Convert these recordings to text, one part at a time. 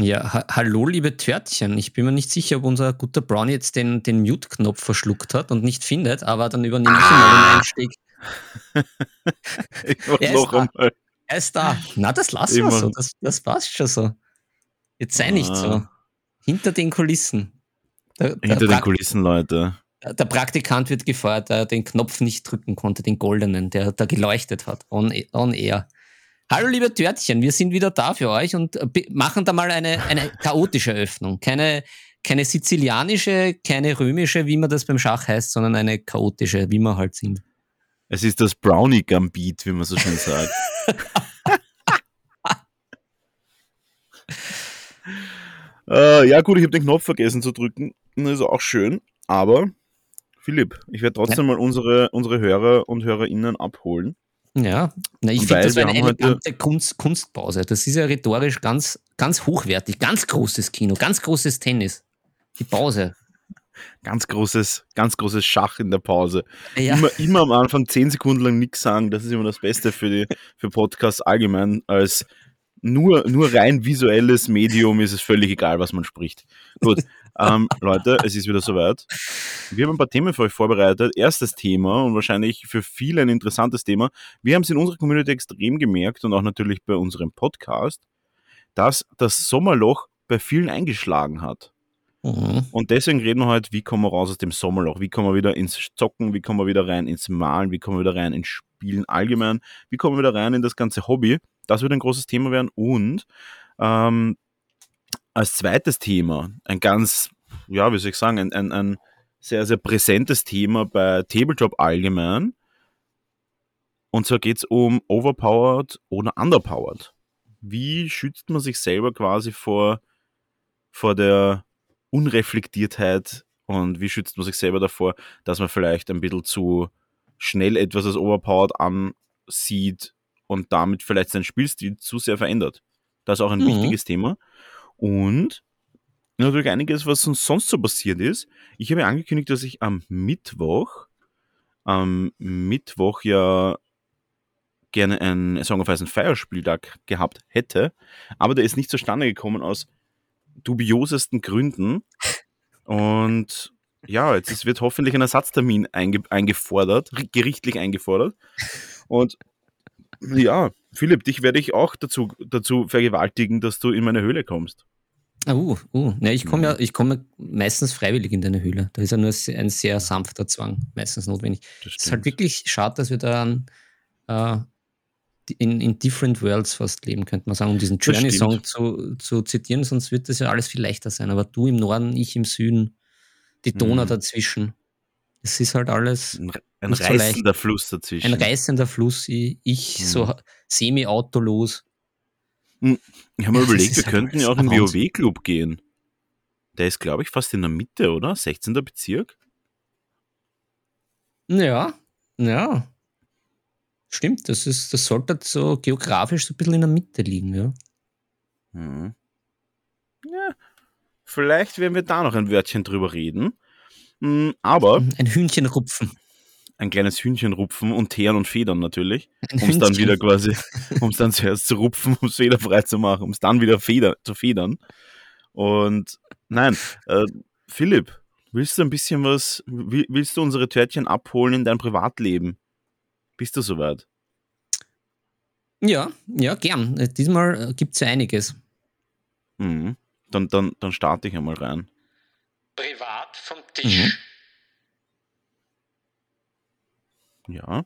Ja, ha hallo liebe Törtchen. Ich bin mir nicht sicher, ob unser guter Brownie jetzt den, den Mute-Knopf verschluckt hat und nicht findet, aber dann übernehme ich ah! mal den Einstieg. ich mach noch einmal. Er ist da. Na, das lassen wir so. Das, das passt schon so. Jetzt sei ah. nicht so. Ah. Hinter den Kulissen. Der, Hinter der den Kulissen, Leute. Der Praktikant wird gefeuert, der den Knopf nicht drücken konnte, den goldenen, der da geleuchtet hat. On, on air. Hallo liebe Törtchen, wir sind wieder da für euch und äh, machen da mal eine, eine chaotische Öffnung. Keine, keine sizilianische, keine römische, wie man das beim Schach heißt, sondern eine chaotische, wie wir halt sind. Es ist das Brownie Gambit, wie man so schön sagt. äh, ja gut, ich habe den Knopf vergessen zu drücken. Das ist auch schön. Aber, Philipp, ich werde trotzdem ja. mal unsere, unsere Hörer und Hörerinnen abholen. Ja, Na, ich finde, das war eine elegante Kunst, Kunstpause. Das ist ja rhetorisch ganz, ganz hochwertig, ganz großes Kino, ganz großes Tennis. Die Pause. Ganz großes, ganz großes Schach in der Pause. Ja. Immer, immer am Anfang zehn Sekunden lang nichts sagen, das ist immer das Beste für, die, für Podcasts allgemein. Als nur, nur rein visuelles Medium ist es völlig egal, was man spricht. Gut, ähm, Leute, es ist wieder soweit. Wir haben ein paar Themen für euch vorbereitet. Erstes Thema und wahrscheinlich für viele ein interessantes Thema. Wir haben es in unserer Community extrem gemerkt und auch natürlich bei unserem Podcast, dass das Sommerloch bei vielen eingeschlagen hat. Mhm. Und deswegen reden wir heute, wie kommen wir raus aus dem Sommerloch? Wie kommen wir wieder ins Zocken? Wie kommen wir wieder rein ins Malen? Wie kommen wir wieder rein ins Spielen allgemein? Wie kommen wir wieder rein in das ganze Hobby? Das wird ein großes Thema werden. Und ähm, als zweites Thema, ein ganz, ja, wie soll ich sagen, ein, ein, ein sehr, sehr präsentes Thema bei Tabletop allgemein. Und zwar geht es um Overpowered oder Underpowered. Wie schützt man sich selber quasi vor, vor der Unreflektiertheit und wie schützt man sich selber davor, dass man vielleicht ein bisschen zu schnell etwas als Overpowered ansieht und damit vielleicht seinen Spielstil zu sehr verändert. Das ist auch ein mhm. wichtiges Thema. Und natürlich einiges, was uns sonst so passiert ist. Ich habe angekündigt, dass ich am Mittwoch, am Mittwoch ja gerne ein Song of Ice and Fire Spieltag gehabt hätte, aber der ist nicht zustande gekommen aus dubiosesten Gründen. Und ja, jetzt wird hoffentlich ein Ersatztermin einge eingefordert, gerichtlich eingefordert. Und ja, Philipp, dich werde ich auch dazu, dazu vergewaltigen, dass du in meine Höhle kommst. Uh, uh. Ja, ich komme ja, ich komme meistens freiwillig in deine Höhle. Da ist ja nur ein sehr sanfter Zwang meistens notwendig. Es ist halt wirklich schade, dass wir da äh, in, in different worlds fast leben, könnte man sagen, um diesen Journey-Song zu, zu zitieren, sonst wird das ja alles viel leichter sein. Aber du im Norden, ich im Süden, die Donau mhm. dazwischen. Es ist halt alles. Ein, ein reißender so Fluss dazwischen. Ein reißender Fluss, ich, ich mhm. so semi-autolos. Hm, ich habe mir überlegt, wir könnten ja auch in den WoW-Club gehen. Der ist, glaube ich, fast in der Mitte, oder? 16. Bezirk? Ja, ja. Stimmt, das, ist, das sollte so geografisch so ein bisschen in der Mitte liegen, ja. Hm. Ja, vielleicht werden wir da noch ein Wörtchen drüber reden. Hm, aber. Ein Hühnchen rupfen ein kleines Hühnchen rupfen und teeren und federn natürlich, um es dann wieder quasi, um es dann zuerst zu rupfen, um es federfrei zu machen, um es dann wieder feder, zu federn. Und nein, äh, Philipp, willst du ein bisschen was, willst du unsere Törtchen abholen in dein Privatleben? Bist du soweit? Ja, ja, gern. Äh, diesmal äh, gibt es ja einiges. Mhm. Dann, dann, dann starte ich einmal rein. Privat vom Tisch. Mhm. Ja.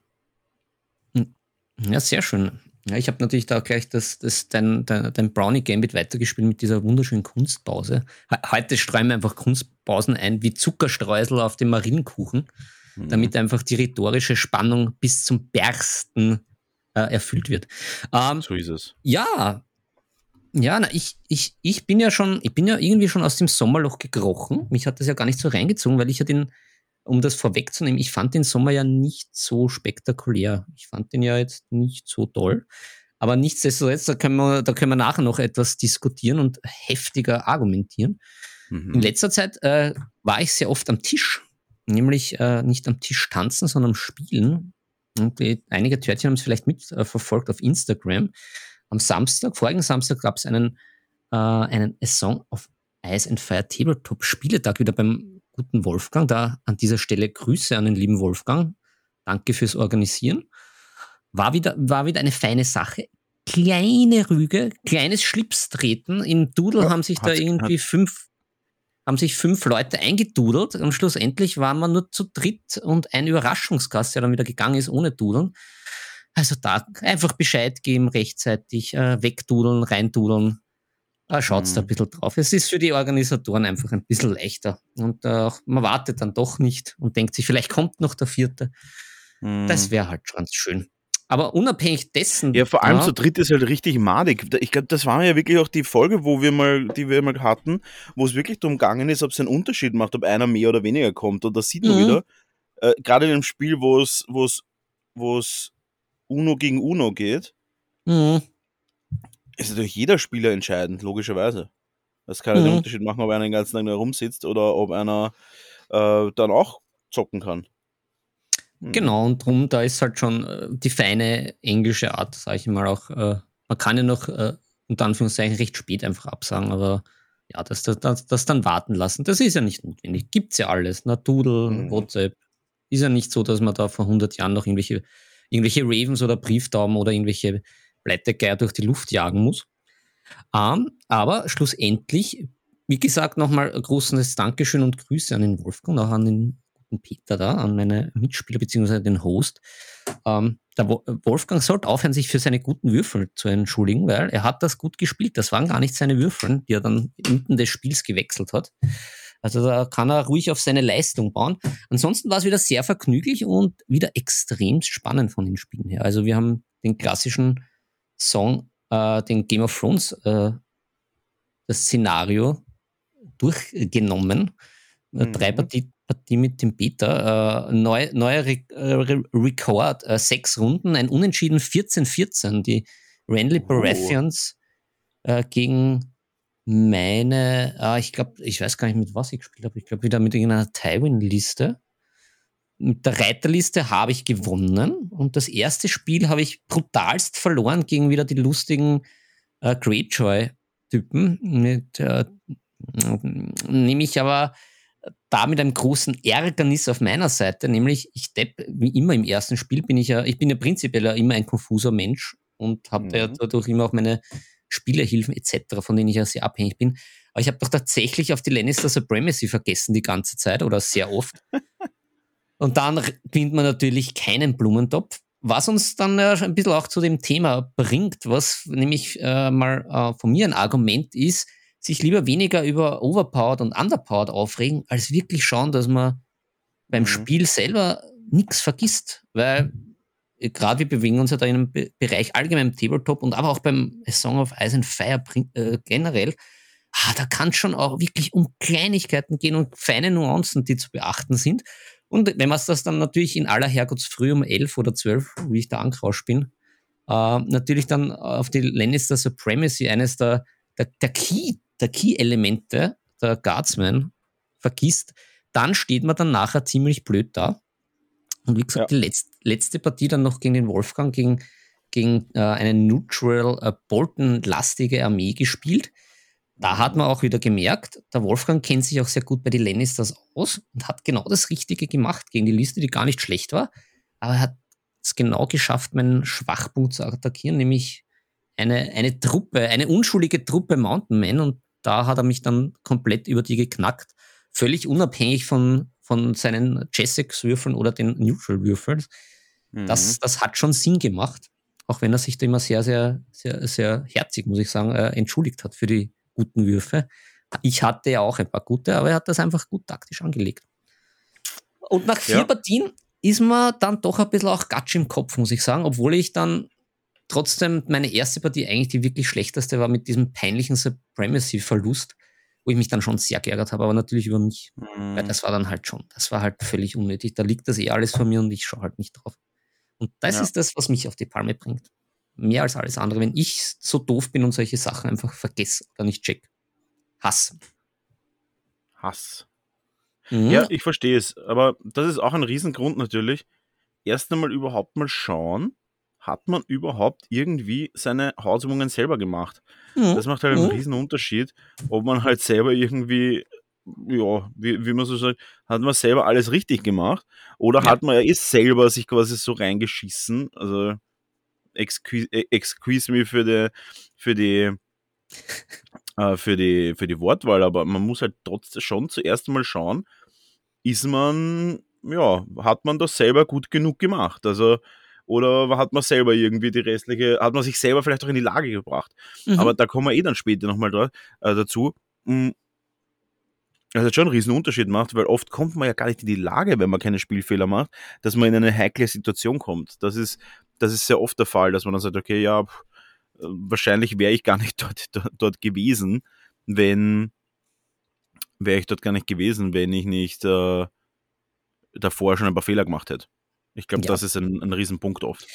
Hm. Ja, sehr schön. Ja, ich habe natürlich da gleich das, das, dein, dein, dein Brownie-Gambit weitergespielt mit dieser wunderschönen Kunstpause. Heute streuen wir einfach Kunstpausen ein wie Zuckerstreusel auf dem Marienkuchen, mhm. damit einfach die rhetorische Spannung bis zum Bersten äh, erfüllt wird. Ähm, so ist es. Ja, ja, na, ich, ich, ich bin ja schon, ich bin ja irgendwie schon aus dem Sommerloch gekrochen. Mich hat das ja gar nicht so reingezogen, weil ich ja den, um das vorwegzunehmen, ich fand den Sommer ja nicht so spektakulär. Ich fand den ja jetzt nicht so toll. Aber nichtsdestotrotz, da können wir, da können wir nachher noch etwas diskutieren und heftiger argumentieren. Mhm. In letzter Zeit äh, war ich sehr oft am Tisch, nämlich äh, nicht am Tisch tanzen, sondern spielen. Und die, einige Törtchen haben es vielleicht mitverfolgt auf Instagram am Samstag, vorigen Samstag gab es einen, äh, einen A Song of Ice and Fire Tabletop Spieletag wieder beim guten Wolfgang. Da an dieser Stelle Grüße an den lieben Wolfgang. Danke fürs Organisieren. War wieder, war wieder eine feine Sache. Kleine Rüge, kleines Schlipstreten. Im Doodle ja, haben sich da irgendwie fünf, haben sich fünf Leute eingedudelt und schlussendlich waren wir nur zu dritt und ein Überraschungsgast, der dann wieder gegangen ist ohne Dudeln. Also da einfach Bescheid geben, rechtzeitig äh, wegdudeln, reindudeln. Äh, Schaut mhm. da ein bisschen drauf. Es ist für die Organisatoren einfach ein bisschen leichter. Und äh, man wartet dann doch nicht und denkt sich, vielleicht kommt noch der vierte. Mhm. Das wäre halt ganz schön. Aber unabhängig dessen. Ja, vor allem ja, zu dritt ist halt richtig madig. Ich glaube, das war ja wirklich auch die Folge, wo wir mal, die wir mal hatten, wo es wirklich darum gegangen ist, ob es einen Unterschied macht, ob einer mehr oder weniger kommt. Und da sieht man mhm. wieder, äh, gerade in einem Spiel, wo es, wo es, wo es Uno gegen Uno geht, mhm. Ist natürlich jeder Spieler entscheidend, logischerweise. Das kann ja mhm. den Unterschied machen, ob einer den ganzen Tag nur rumsitzt oder ob einer äh, dann auch zocken kann. Mhm. Genau, und drum, da ist halt schon äh, die feine englische Art, sage ich mal auch. Äh, man kann ja noch äh, unter Anführungszeichen recht spät einfach absagen, aber ja, das, das, das, das dann warten lassen, das ist ja nicht notwendig. Gibt's ja alles. Na, Doodle, mhm. WhatsApp. Ist ja nicht so, dass man da vor 100 Jahren noch irgendwelche irgendwelche Ravens oder Brieftauben oder irgendwelche Blättergeier durch die Luft jagen muss. Ähm, aber schlussendlich, wie gesagt, nochmal ein großes Dankeschön und Grüße an den Wolfgang, auch an den guten Peter da, an meine Mitspieler bzw. den Host. Ähm, der Wolfgang sollte aufhören, sich für seine guten Würfel zu entschuldigen, weil er hat das gut gespielt. Das waren gar nicht seine Würfel, die er dann mitten des Spiels gewechselt hat. Also da kann er ruhig auf seine Leistung bauen. Ansonsten war es wieder sehr vergnüglich und wieder extrem spannend von den Spielen her. Also wir haben den klassischen Song, äh, den Game of Thrones, äh, das Szenario durchgenommen. Äh, mhm. Drei Partie, Partie mit dem Peter. Äh, neu, neuer Re Re Rekord, äh, sechs Runden, ein Unentschieden 14-14. Die Renly Baratheons oh. gegen meine, ich glaube, ich weiß gar nicht, mit was ich gespielt habe. Ich glaube, wieder mit irgendeiner Tywin-Liste. Mit der Reiterliste habe ich gewonnen und das erste Spiel habe ich brutalst verloren gegen wieder die lustigen äh, Greyjoy-Typen. Mit, äh, nämlich aber da mit einem großen Ärgernis auf meiner Seite, nämlich ich depp, wie immer im ersten Spiel bin ich ja, ich bin ja prinzipiell ja immer ein konfuser Mensch und habe mhm. ja dadurch immer auch meine Spielerhilfen etc., von denen ich ja sehr abhängig bin. Aber ich habe doch tatsächlich auf die Lannister Supremacy vergessen die ganze Zeit oder sehr oft. Und dann gewinnt man natürlich keinen Blumentopf, was uns dann äh, ein bisschen auch zu dem Thema bringt, was nämlich äh, mal äh, von mir ein Argument ist, sich lieber weniger über Overpowered und Underpowered aufregen, als wirklich schauen, dass man beim mhm. Spiel selber nichts vergisst. Weil gerade wir bewegen uns ja da in einem Be Bereich allgemein Tabletop und aber auch beim Song of Ice and Fire äh, generell, ah, da kann es schon auch wirklich um Kleinigkeiten gehen und feine Nuancen, die zu beachten sind. Und wenn man das dann natürlich in aller Herrgottsfrüh um elf oder zwölf, wie ich da ankrauscht bin, äh, natürlich dann auf die Lannister Supremacy, eines der, der, der Key, der Key-Elemente der Guardsmen vergisst, dann steht man dann nachher ziemlich blöd da. Und wie gesagt, ja. die letzte, letzte Partie dann noch gegen den Wolfgang, gegen, gegen äh, eine neutral, äh, Bolton-lastige Armee gespielt. Da hat man auch wieder gemerkt, der Wolfgang kennt sich auch sehr gut bei den Lannisters aus und hat genau das Richtige gemacht gegen die Liste, die gar nicht schlecht war. Aber er hat es genau geschafft, meinen Schwachpunkt zu attackieren, nämlich eine, eine Truppe, eine unschuldige Truppe Mountain Men. Und da hat er mich dann komplett über die geknackt. Völlig unabhängig von, von seinen Jessex-Würfeln oder den Neutral-Würfeln. Mhm. Das, das hat schon Sinn gemacht, auch wenn er sich da immer sehr, sehr, sehr, sehr herzig, muss ich sagen, äh, entschuldigt hat für die guten Würfe. Ich hatte ja auch ein paar gute, aber er hat das einfach gut taktisch angelegt. Und nach vier ja. Partien ist man dann doch ein bisschen auch Gatsch im Kopf, muss ich sagen, obwohl ich dann trotzdem meine erste Partie eigentlich die wirklich schlechteste war mit diesem peinlichen Supremacy-Verlust, wo ich mich dann schon sehr geärgert habe, aber natürlich über mich. Mhm. Weil das war dann halt schon, das war halt völlig unnötig. Da liegt das eh alles von mir und ich schaue halt nicht drauf. Und das ja. ist das, was mich auf die Palme bringt. Mehr als alles andere. Wenn ich so doof bin und solche Sachen einfach vergesse oder nicht check. Hass. Hass. Mhm. Ja, ich verstehe es. Aber das ist auch ein Riesengrund natürlich. Erst einmal überhaupt mal schauen, hat man überhaupt irgendwie seine Hausübungen selber gemacht? Mhm. Das macht halt einen mhm. riesen Unterschied, ob man halt selber irgendwie, ja, wie, wie man so sagt, hat man selber alles richtig gemacht oder ja. hat man ja eh selber sich quasi so reingeschissen, also excuse, äh, excuse me für die, für die, äh, für die, für die Wortwahl, aber man muss halt trotzdem schon zuerst mal schauen, ist man, ja, hat man das selber gut genug gemacht? Also, oder hat man selber irgendwie die restliche, hat man sich selber vielleicht auch in die Lage gebracht? Mhm. Aber da kommen wir eh dann später nochmal da, äh, dazu. Also schon einen riesen Unterschied macht, weil oft kommt man ja gar nicht in die Lage, wenn man keine Spielfehler macht, dass man in eine heikle Situation kommt. Das ist, das ist sehr oft der Fall, dass man dann sagt, okay, ja, pff, wahrscheinlich wäre ich gar nicht dort, dort, dort gewesen, wenn wäre ich dort gar nicht gewesen, wenn ich nicht äh, davor schon ein paar Fehler gemacht hätte. Ich glaube, ja. das ist ein, ein Riesenpunkt oft.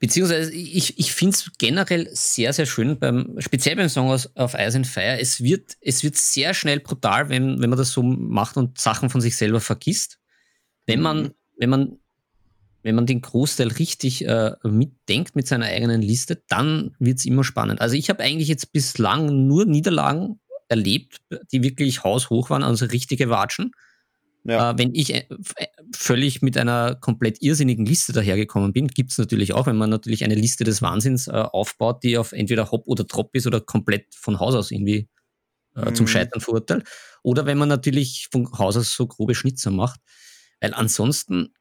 Beziehungsweise, ich, ich finde es generell sehr, sehr schön, beim, speziell beim Song auf Ice and Fire. Es wird, es wird sehr schnell brutal, wenn, wenn man das so macht und Sachen von sich selber vergisst. Wenn man, mhm. wenn man, wenn man den Großteil richtig äh, mitdenkt mit seiner eigenen Liste, dann wird es immer spannend. Also ich habe eigentlich jetzt bislang nur Niederlagen erlebt, die wirklich haushoch waren, also richtige Watschen. Ja. Äh, wenn ich äh, völlig mit einer komplett irrsinnigen Liste dahergekommen bin, gibt es natürlich auch, wenn man natürlich eine Liste des Wahnsinns äh, aufbaut, die auf entweder Hop oder Drop ist oder komplett von Haus aus irgendwie äh, mhm. zum Scheitern verurteilt. Oder wenn man natürlich von Haus aus so grobe Schnitzer macht. Weil ansonsten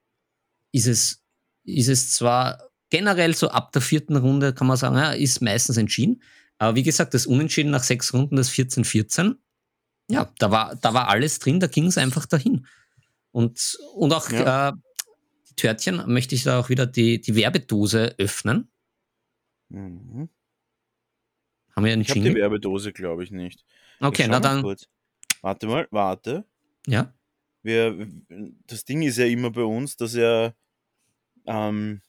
ist es, ist es zwar generell so ab der vierten Runde, kann man sagen, ja, ist meistens entschieden. Aber wie gesagt, das Unentschieden nach sechs Runden, das 14-14, ja, da war, da war alles drin, da ging es einfach dahin. Und, und auch ja. äh, die Törtchen möchte ich da auch wieder die, die Werbedose öffnen. Mhm. Haben wir einen Ich habe die Werbedose, glaube ich, nicht. Okay, na dann. Kurz. Warte mal, warte. Ja. Wir, das Ding ist ja immer bei uns, dass er ähm,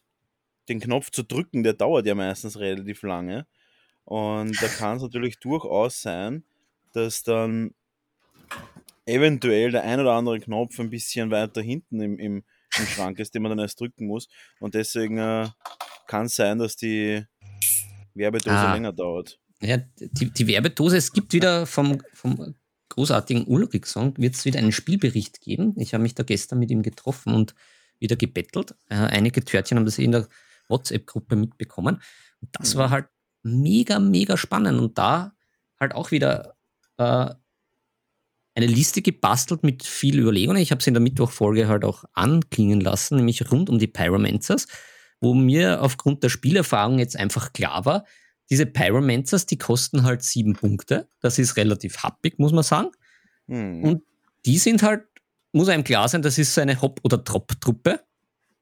den Knopf zu drücken, der dauert ja meistens relativ lange. Und da kann es natürlich durchaus sein, dass dann eventuell der ein oder andere Knopf ein bisschen weiter hinten im, im, im Schrank ist, den man dann erst drücken muss. Und deswegen äh, kann es sein, dass die Werbedose ah. länger dauert. Ja, die, die Werbedose, es gibt wieder vom, vom großartigen Ulrich-Song, wird es wieder einen Spielbericht geben. Ich habe mich da gestern mit ihm getroffen und wieder gebettelt. Äh, einige Törtchen haben das in der WhatsApp-Gruppe mitbekommen. Und das mhm. war halt mega, mega spannend. Und da halt auch wieder äh, eine Liste gebastelt mit viel Überlegungen. Ich habe sie in der Mittwochfolge halt auch anklingen lassen, nämlich rund um die Pyromancers, wo mir aufgrund der Spielerfahrung jetzt einfach klar war, diese Pyromancers, die kosten halt sieben Punkte. Das ist relativ happig, muss man sagen. Mhm. Und die sind halt, muss einem klar sein, das ist so eine Hop- oder Drop-Truppe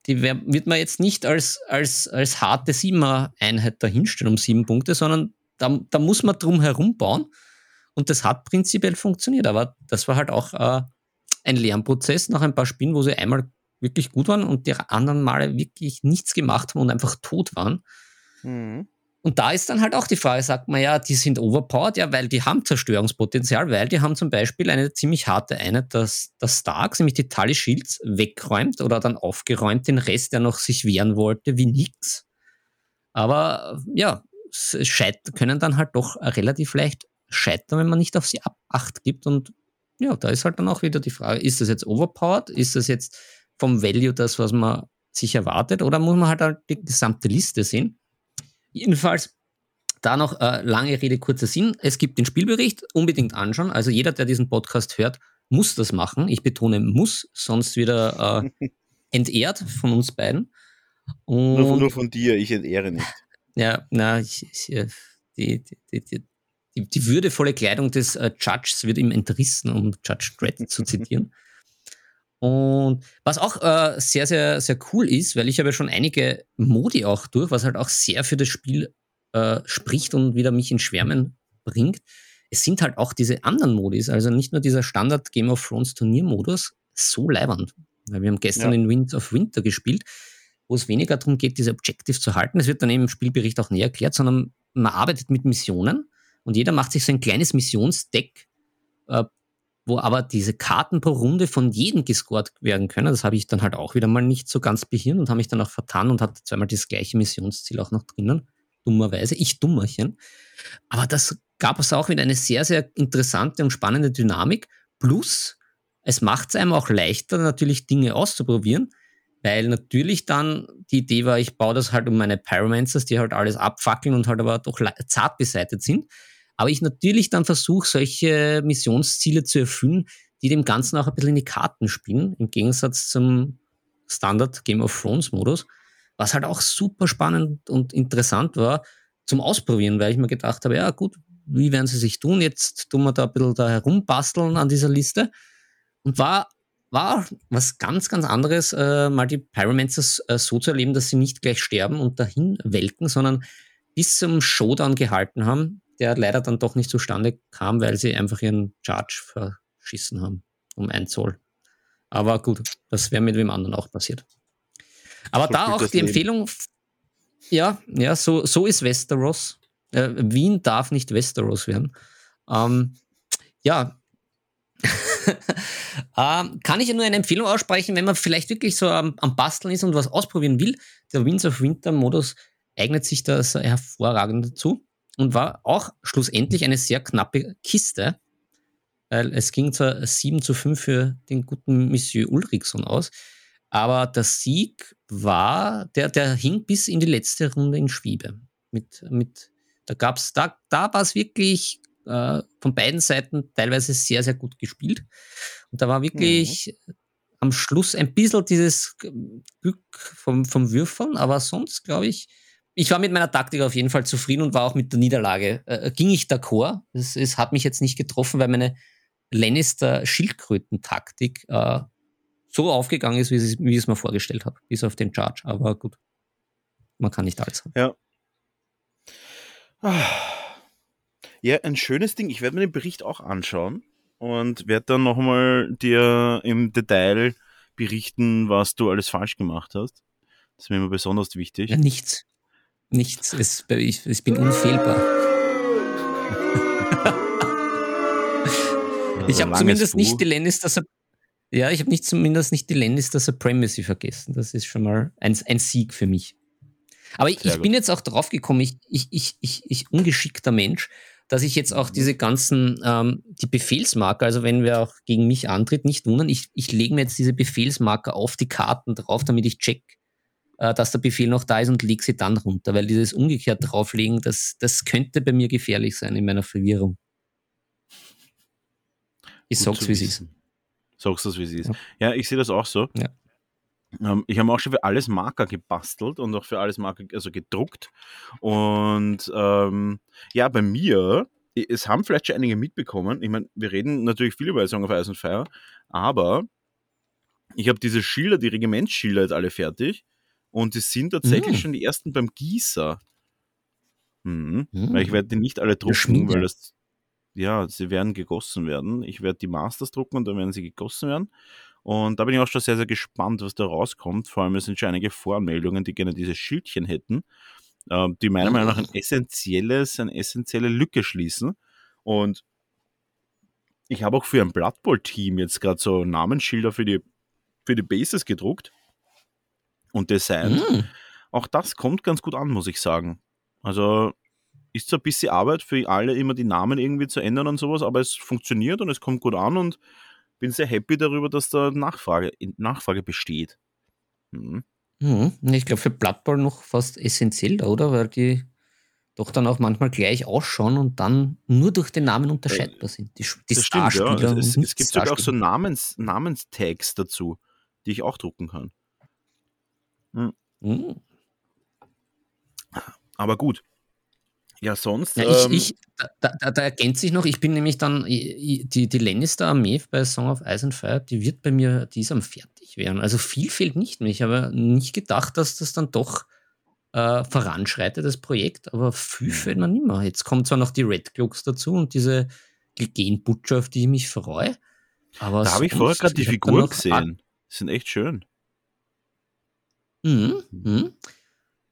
die wird man jetzt nicht als, als, als harte Siebener-Einheit dahinstellen um sieben Punkte, sondern da, da muss man drum herum bauen. Und das hat prinzipiell funktioniert. Aber das war halt auch äh, ein Lernprozess nach ein paar Spielen, wo sie einmal wirklich gut waren und die anderen Male wirklich nichts gemacht haben und einfach tot waren. Mhm. Und da ist dann halt auch die Frage, sagt man ja, die sind overpowered, ja, weil die haben Zerstörungspotenzial, weil die haben zum Beispiel eine ziemlich harte Einheit, dass das Starks, nämlich die Tally Shields, wegräumt oder dann aufgeräumt, den Rest, der noch sich wehren wollte, wie nix. Aber ja, können dann halt doch relativ leicht scheitern, wenn man nicht auf sie Acht gibt. Und ja, da ist halt dann auch wieder die Frage, ist das jetzt overpowered? Ist das jetzt vom Value das, was man sich erwartet? Oder muss man halt, halt die gesamte Liste sehen? Jedenfalls, da noch äh, lange Rede, kurzer Sinn. Es gibt den Spielbericht, unbedingt anschauen. Also jeder, der diesen Podcast hört, muss das machen. Ich betone muss, sonst wieder äh, entehrt von uns beiden. Nur, nur, von dir, ich entehre nicht. Ja, na, ich, ich, äh, die, die, die, die, die würdevolle Kleidung des äh, Judges wird ihm entrissen, um Judge Dredd zu zitieren. Und was auch äh, sehr, sehr, sehr cool ist, weil ich habe ja schon einige Modi auch durch, was halt auch sehr für das Spiel äh, spricht und wieder mich in Schwärmen bringt. Es sind halt auch diese anderen Modis, also nicht nur dieser Standard Game of Thrones Turniermodus, so leibernd. Weil wir haben gestern ja. in Winds of Winter gespielt, wo es weniger darum geht, diese Objective zu halten. Es wird dann im Spielbericht auch näher erklärt, sondern man arbeitet mit Missionen und jeder macht sich so ein kleines Missionsdeck, äh, wo aber diese Karten pro Runde von jedem gescored werden können. Das habe ich dann halt auch wieder mal nicht so ganz behirnt und habe mich dann auch vertan und hatte zweimal das gleiche Missionsziel auch noch drinnen. Dummerweise, ich Dummerchen. Aber das gab es auch wieder eine sehr, sehr interessante und spannende Dynamik. Plus, es macht es einem auch leichter, natürlich Dinge auszuprobieren, weil natürlich dann die Idee war, ich baue das halt um meine Pyromancers, die halt alles abfackeln und halt aber doch zart beseitet sind. Aber ich natürlich dann versuche, solche Missionsziele zu erfüllen, die dem Ganzen auch ein bisschen in die Karten spielen, im Gegensatz zum Standard Game of Thrones Modus, was halt auch super spannend und interessant war zum Ausprobieren, weil ich mir gedacht habe, ja gut, wie werden sie sich tun? Jetzt tun wir da ein bisschen da herumbasteln an dieser Liste. Und war, war was ganz, ganz anderes, äh, mal die Pyromancers äh, so zu erleben, dass sie nicht gleich sterben und dahin welken, sondern bis zum Showdown gehalten haben, der leider dann doch nicht zustande kam, weil sie einfach ihren Charge verschissen haben um ein Zoll. Aber gut, das wäre mit wem anderen auch passiert. Aber so da auch die Leben. Empfehlung, ja, ja, so, so ist Westeros. Äh, Wien darf nicht Westeros werden. Ähm, ja. ähm, kann ich nur eine Empfehlung aussprechen, wenn man vielleicht wirklich so am, am Basteln ist und was ausprobieren will. Der Winds of Winter Modus eignet sich da hervorragend dazu und war auch schlussendlich eine sehr knappe Kiste, weil es ging zwar 7 zu 5 für den guten Monsieur Ulrichson aus, aber der Sieg war, der, der hing bis in die letzte Runde in Schwiebe. Mit, mit, da gab's, da, da war es wirklich äh, von beiden Seiten teilweise sehr, sehr gut gespielt. Und da war wirklich mhm. am Schluss ein bisschen dieses Glück vom, vom Würfeln, aber sonst glaube ich, ich war mit meiner Taktik auf jeden Fall zufrieden und war auch mit der Niederlage. Äh, ging ich d'accord. Es, es hat mich jetzt nicht getroffen, weil meine Lannister-Schildkröten-Taktik äh, so aufgegangen ist, wie, es, wie ich es mir vorgestellt habe, bis auf den Charge. Aber gut, man kann nicht alles haben. Ja. Ja, ein schönes Ding. Ich werde mir den Bericht auch anschauen und werde dann nochmal dir im Detail berichten, was du alles falsch gemacht hast. Das ist mir immer besonders wichtig. Ja, nichts. Nichts. Es, ich, ich bin unfehlbar. ich habe zumindest Buch. nicht die Lannister ja, ich habe nicht zumindest nicht die Lannister Supremacy vergessen. Das ist schon mal ein, ein Sieg für mich. Aber ich, ich bin jetzt auch drauf gekommen, ich, ich, ich, ich, ich ungeschickter Mensch, dass ich jetzt auch diese ganzen, ähm, die Befehlsmarker, also wenn wer auch gegen mich antritt, nicht wundern, ich, ich lege mir jetzt diese Befehlsmarker auf die Karten drauf, damit ich check, äh, dass der Befehl noch da ist und lege sie dann runter, weil dieses umgekehrt drauflegen, das, das könnte bei mir gefährlich sein in meiner Verwirrung. Ich Gut sag's, wie es ist. Sagst du es, wie es ist. Ja, ja ich sehe das auch so. Ja. Ähm, ich habe auch schon für alles Marker gebastelt und auch für alles Marker also gedruckt. Und ähm, ja, bei mir, es haben vielleicht schon einige mitbekommen. Ich meine, wir reden natürlich viel über Song of Ice and Fire, aber ich habe diese Schilder, die Regimentsschilder jetzt alle fertig. Und es sind tatsächlich mhm. schon die ersten beim Gießer. Mhm. Mhm. Weil ich werde die nicht alle drucken, weil das, ja, sie werden gegossen werden. Ich werde die Masters drucken und dann werden sie gegossen werden. Und da bin ich auch schon sehr, sehr gespannt, was da rauskommt. Vor allem es sind schon einige Voranmeldungen, die gerne dieses Schildchen hätten, äh, die meiner Meinung nach ein essentielles, eine essentielle Lücke schließen. Und ich habe auch für ein Blood Bowl-Team jetzt gerade so Namensschilder für die, für die Bases gedruckt und designt. Mm. Auch das kommt ganz gut an, muss ich sagen. Also ist so ein bisschen Arbeit für alle, immer die Namen irgendwie zu ändern und sowas, aber es funktioniert und es kommt gut an und bin sehr happy darüber, dass da Nachfrage, Nachfrage besteht. Mhm. Mhm. Ich glaube, für Blood Bowl noch fast essentiell, oder? Weil die doch dann auch manchmal gleich ausschauen und dann nur durch den Namen unterscheidbar sind. Die, die das stimmt, ja. Also es, es, gibt sogar auch so Namens, Namenstags dazu, die ich auch drucken kann. Mhm. Mhm. Aber gut. Ja, sonst. Ja, ich, ähm, ich, da, da, da, ergänzt sich noch, ich bin nämlich dann, die, die Lannister-Armee bei Song of Ice and Fire, die wird bei mir, die ist am fertig werden. Also viel fehlt nicht mehr. Ich habe nicht gedacht, dass das dann doch äh, voranschreitet, das Projekt, aber viel fehlt mir nicht mehr. Jetzt kommt zwar noch die Red Cloaks dazu und diese Gilgen-Butcher, auf die ich mich freue. Aber da habe ich vorher gerade die Figuren gesehen. Die sind echt schön. Mhm. Mhm.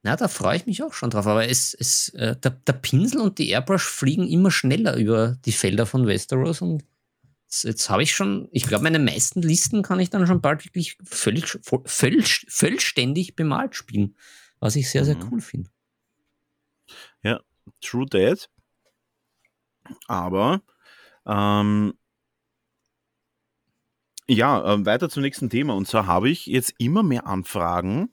Na, da freue ich mich auch schon drauf. Aber es, es, äh, der, der, Pinsel und die Airbrush fliegen immer schneller über die Felder von Westeros und jetzt, jetzt habe ich schon, ich glaube, meine meisten Listen kann ich dann schon bald wirklich völlig, völlig, vollständig bemalt spielen, was ich sehr, sehr mhm. cool finde. Ja, True Dead. Aber ähm, ja, äh, weiter zum nächsten Thema. Und zwar habe ich jetzt immer mehr Anfragen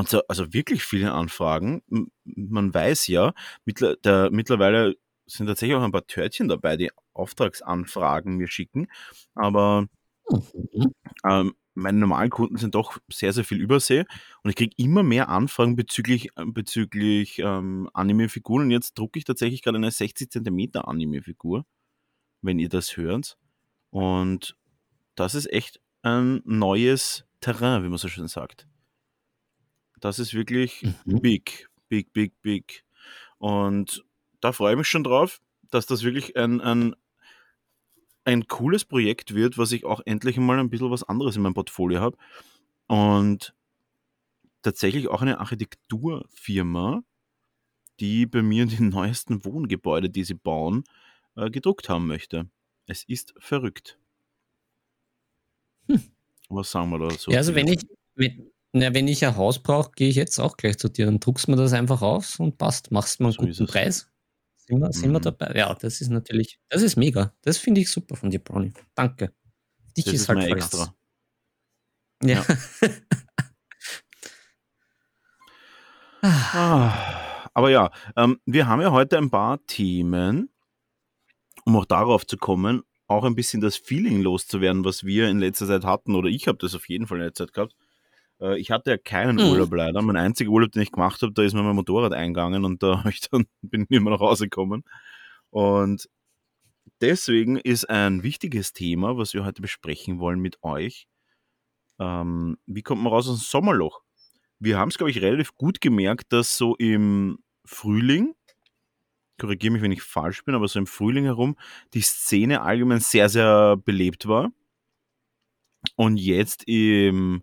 und so, also wirklich viele Anfragen. Man weiß ja, mittler, der, mittlerweile sind tatsächlich auch ein paar Törtchen dabei, die Auftragsanfragen mir schicken. Aber mhm. ähm, meine normalen Kunden sind doch sehr, sehr viel Übersee und ich kriege immer mehr Anfragen bezüglich, äh, bezüglich ähm, Anime-Figuren. Und jetzt drucke ich tatsächlich gerade eine 60 cm Anime-Figur, wenn ihr das hört. Und das ist echt ein neues Terrain, wie man so schön sagt. Das ist wirklich mhm. big, big, big, big. Und da freue ich mich schon drauf, dass das wirklich ein, ein, ein cooles Projekt wird, was ich auch endlich mal ein bisschen was anderes in meinem Portfolio habe. Und tatsächlich auch eine Architekturfirma, die bei mir die neuesten Wohngebäude, die sie bauen, äh, gedruckt haben möchte. Es ist verrückt. Hm. Was sagen wir da so? Ja, also wenn ich, wenn, na, wenn ich ein Haus brauche, gehe ich jetzt auch gleich zu dir. Dann druckst du mir das einfach aus und passt. Machst mir einen so guten Preis. Sind wir, mhm. sind wir mhm. dabei? Ja, das ist natürlich, das ist mega. Das finde ich super von dir, Brownie. Danke. Dich das ist, ist halt extra. Ja. ja. ah, aber ja, ähm, wir haben ja heute ein paar Themen, um auch darauf zu kommen, auch ein bisschen das Feeling loszuwerden, was wir in letzter Zeit hatten, oder ich habe das auf jeden Fall in letzter Zeit gehabt. Äh, ich hatte ja keinen mhm. Urlaub leider. Mein einziger Urlaub, den ich gemacht habe, da ist mir mein Motorrad eingegangen und da ich dann, bin ich immer nach Hause gekommen. Und deswegen ist ein wichtiges Thema, was wir heute besprechen wollen mit euch. Ähm, wie kommt man raus aus dem Sommerloch? Wir haben es, glaube ich, relativ gut gemerkt, dass so im Frühling, korrigiere mich, wenn ich falsch bin, aber so im Frühling herum die Szene allgemein sehr, sehr belebt war. Und jetzt im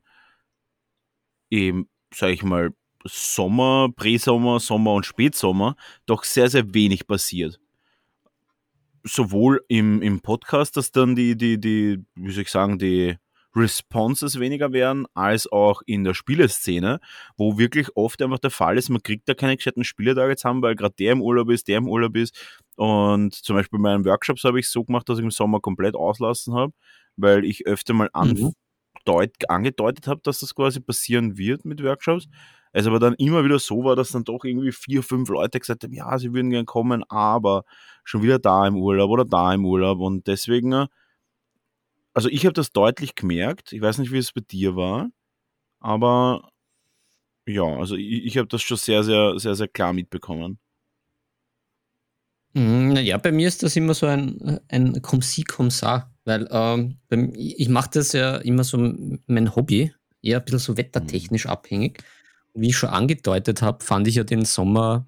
im, sage ich mal, Sommer, Präsommer, Sommer und Spätsommer doch sehr, sehr wenig passiert. Sowohl im, im Podcast, dass dann die, die, die, wie soll ich sagen, die Responses weniger werden, als auch in der Spieleszene, wo wirklich oft einfach der Fall ist, man kriegt da keine gescheiten Spiele da jetzt haben, weil gerade der im Urlaub ist, der im Urlaub ist. Und zum Beispiel bei meinen Workshops habe ich es so gemacht, dass ich im Sommer komplett auslassen habe, weil ich öfter mal an, mhm deut angedeutet habe, dass das quasi passieren wird mit Workshops. Es aber dann immer wieder so war, dass dann doch irgendwie vier, fünf Leute gesagt haben, ja, sie würden gern kommen, aber schon wieder da im Urlaub oder da im Urlaub. Und deswegen, äh, also ich habe das deutlich gemerkt. Ich weiß nicht, wie es bei dir war, aber ja, also ich, ich habe das schon sehr, sehr, sehr, sehr klar mitbekommen. Mhm, naja, bei mir ist das immer so ein, ein Comme-si, Comme-ça. Weil ähm, ich mache das ja immer so mein Hobby, eher ein bisschen so wettertechnisch mhm. abhängig. Und wie ich schon angedeutet habe, fand ich ja den Sommer,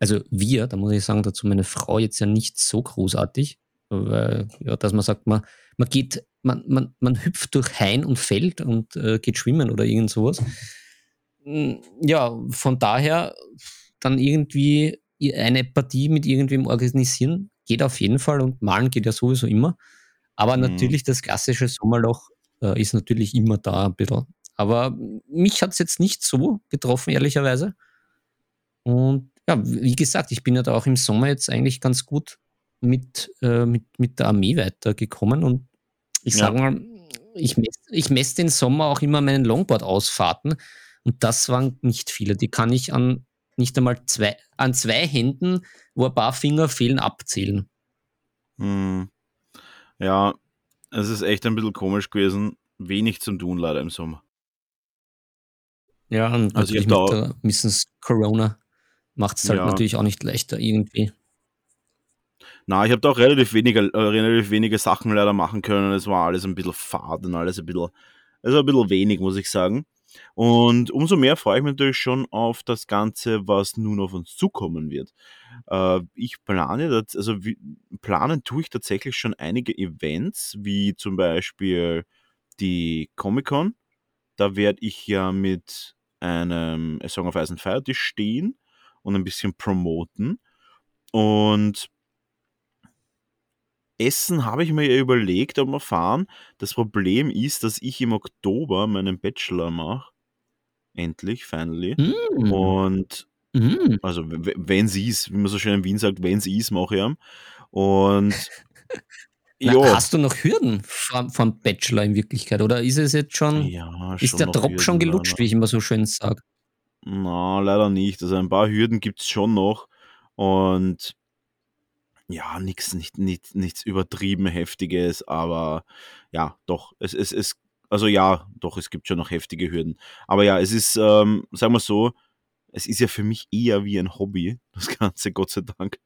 also wir, da muss ich sagen, dazu meine Frau jetzt ja nicht so großartig, weil, ja, dass man sagt, man, man geht, man, man, man hüpft durch Hain und Feld und äh, geht schwimmen oder irgend sowas. Hm, ja, von daher dann irgendwie eine Partie mit irgendwem organisieren, geht auf jeden Fall und malen geht ja sowieso immer. Aber mhm. natürlich, das klassische Sommerloch äh, ist natürlich immer da ein bisschen. Aber mich hat es jetzt nicht so getroffen, ehrlicherweise. Und ja, wie gesagt, ich bin ja da auch im Sommer jetzt eigentlich ganz gut mit, äh, mit, mit der Armee weitergekommen. Und ich sage ja. mal, ich messe ich mess den Sommer auch immer meinen Longboard-Ausfahrten. Und das waren nicht viele. Die kann ich an nicht einmal zwei, an zwei Händen, wo ein paar Finger fehlen, abzählen. Hm. Ja, es ist echt ein bisschen komisch gewesen. Wenig zum tun leider im Sommer. Ja, und also natürlich mit der Mrs. Corona. macht es halt ja. natürlich auch nicht leichter irgendwie. Na, ich habe da auch relativ wenige, äh, relativ wenige Sachen leider machen können. Es war alles ein bisschen fad und alles ein bisschen, also ein bisschen wenig, muss ich sagen. Und umso mehr freue ich mich natürlich schon auf das Ganze, was nun auf uns zukommen wird. Äh, ich plane, das, also planen tue ich tatsächlich schon einige Events, wie zum Beispiel die Comic-Con. Da werde ich ja mit einem A Song of Ice and Fire Tisch stehen und ein bisschen promoten. Und Essen habe ich mir ja überlegt, ob wir fahren. Das Problem ist, dass ich im Oktober meinen Bachelor mache. Endlich, finally. Mm. Und mm. also, wenn sie ist, wie man so schön in Wien sagt, wenn sie ist, mache ich ihn. Und Na, hast du noch Hürden vom, vom, Bachelor in Wirklichkeit? Oder ist es jetzt schon, ja, ist der Drop Hürden, schon gelutscht, wie ich immer so schön sage? Na, leider nicht. Also ein paar Hürden gibt es schon noch. Und ja, nichts nicht, nicht, nichts übertrieben Heftiges, aber ja, doch, es, es, es, also ja, doch, es gibt schon noch heftige Hürden. Aber ja, es ist, ähm, sagen wir so, es ist ja für mich eher wie ein Hobby, das Ganze, Gott sei Dank.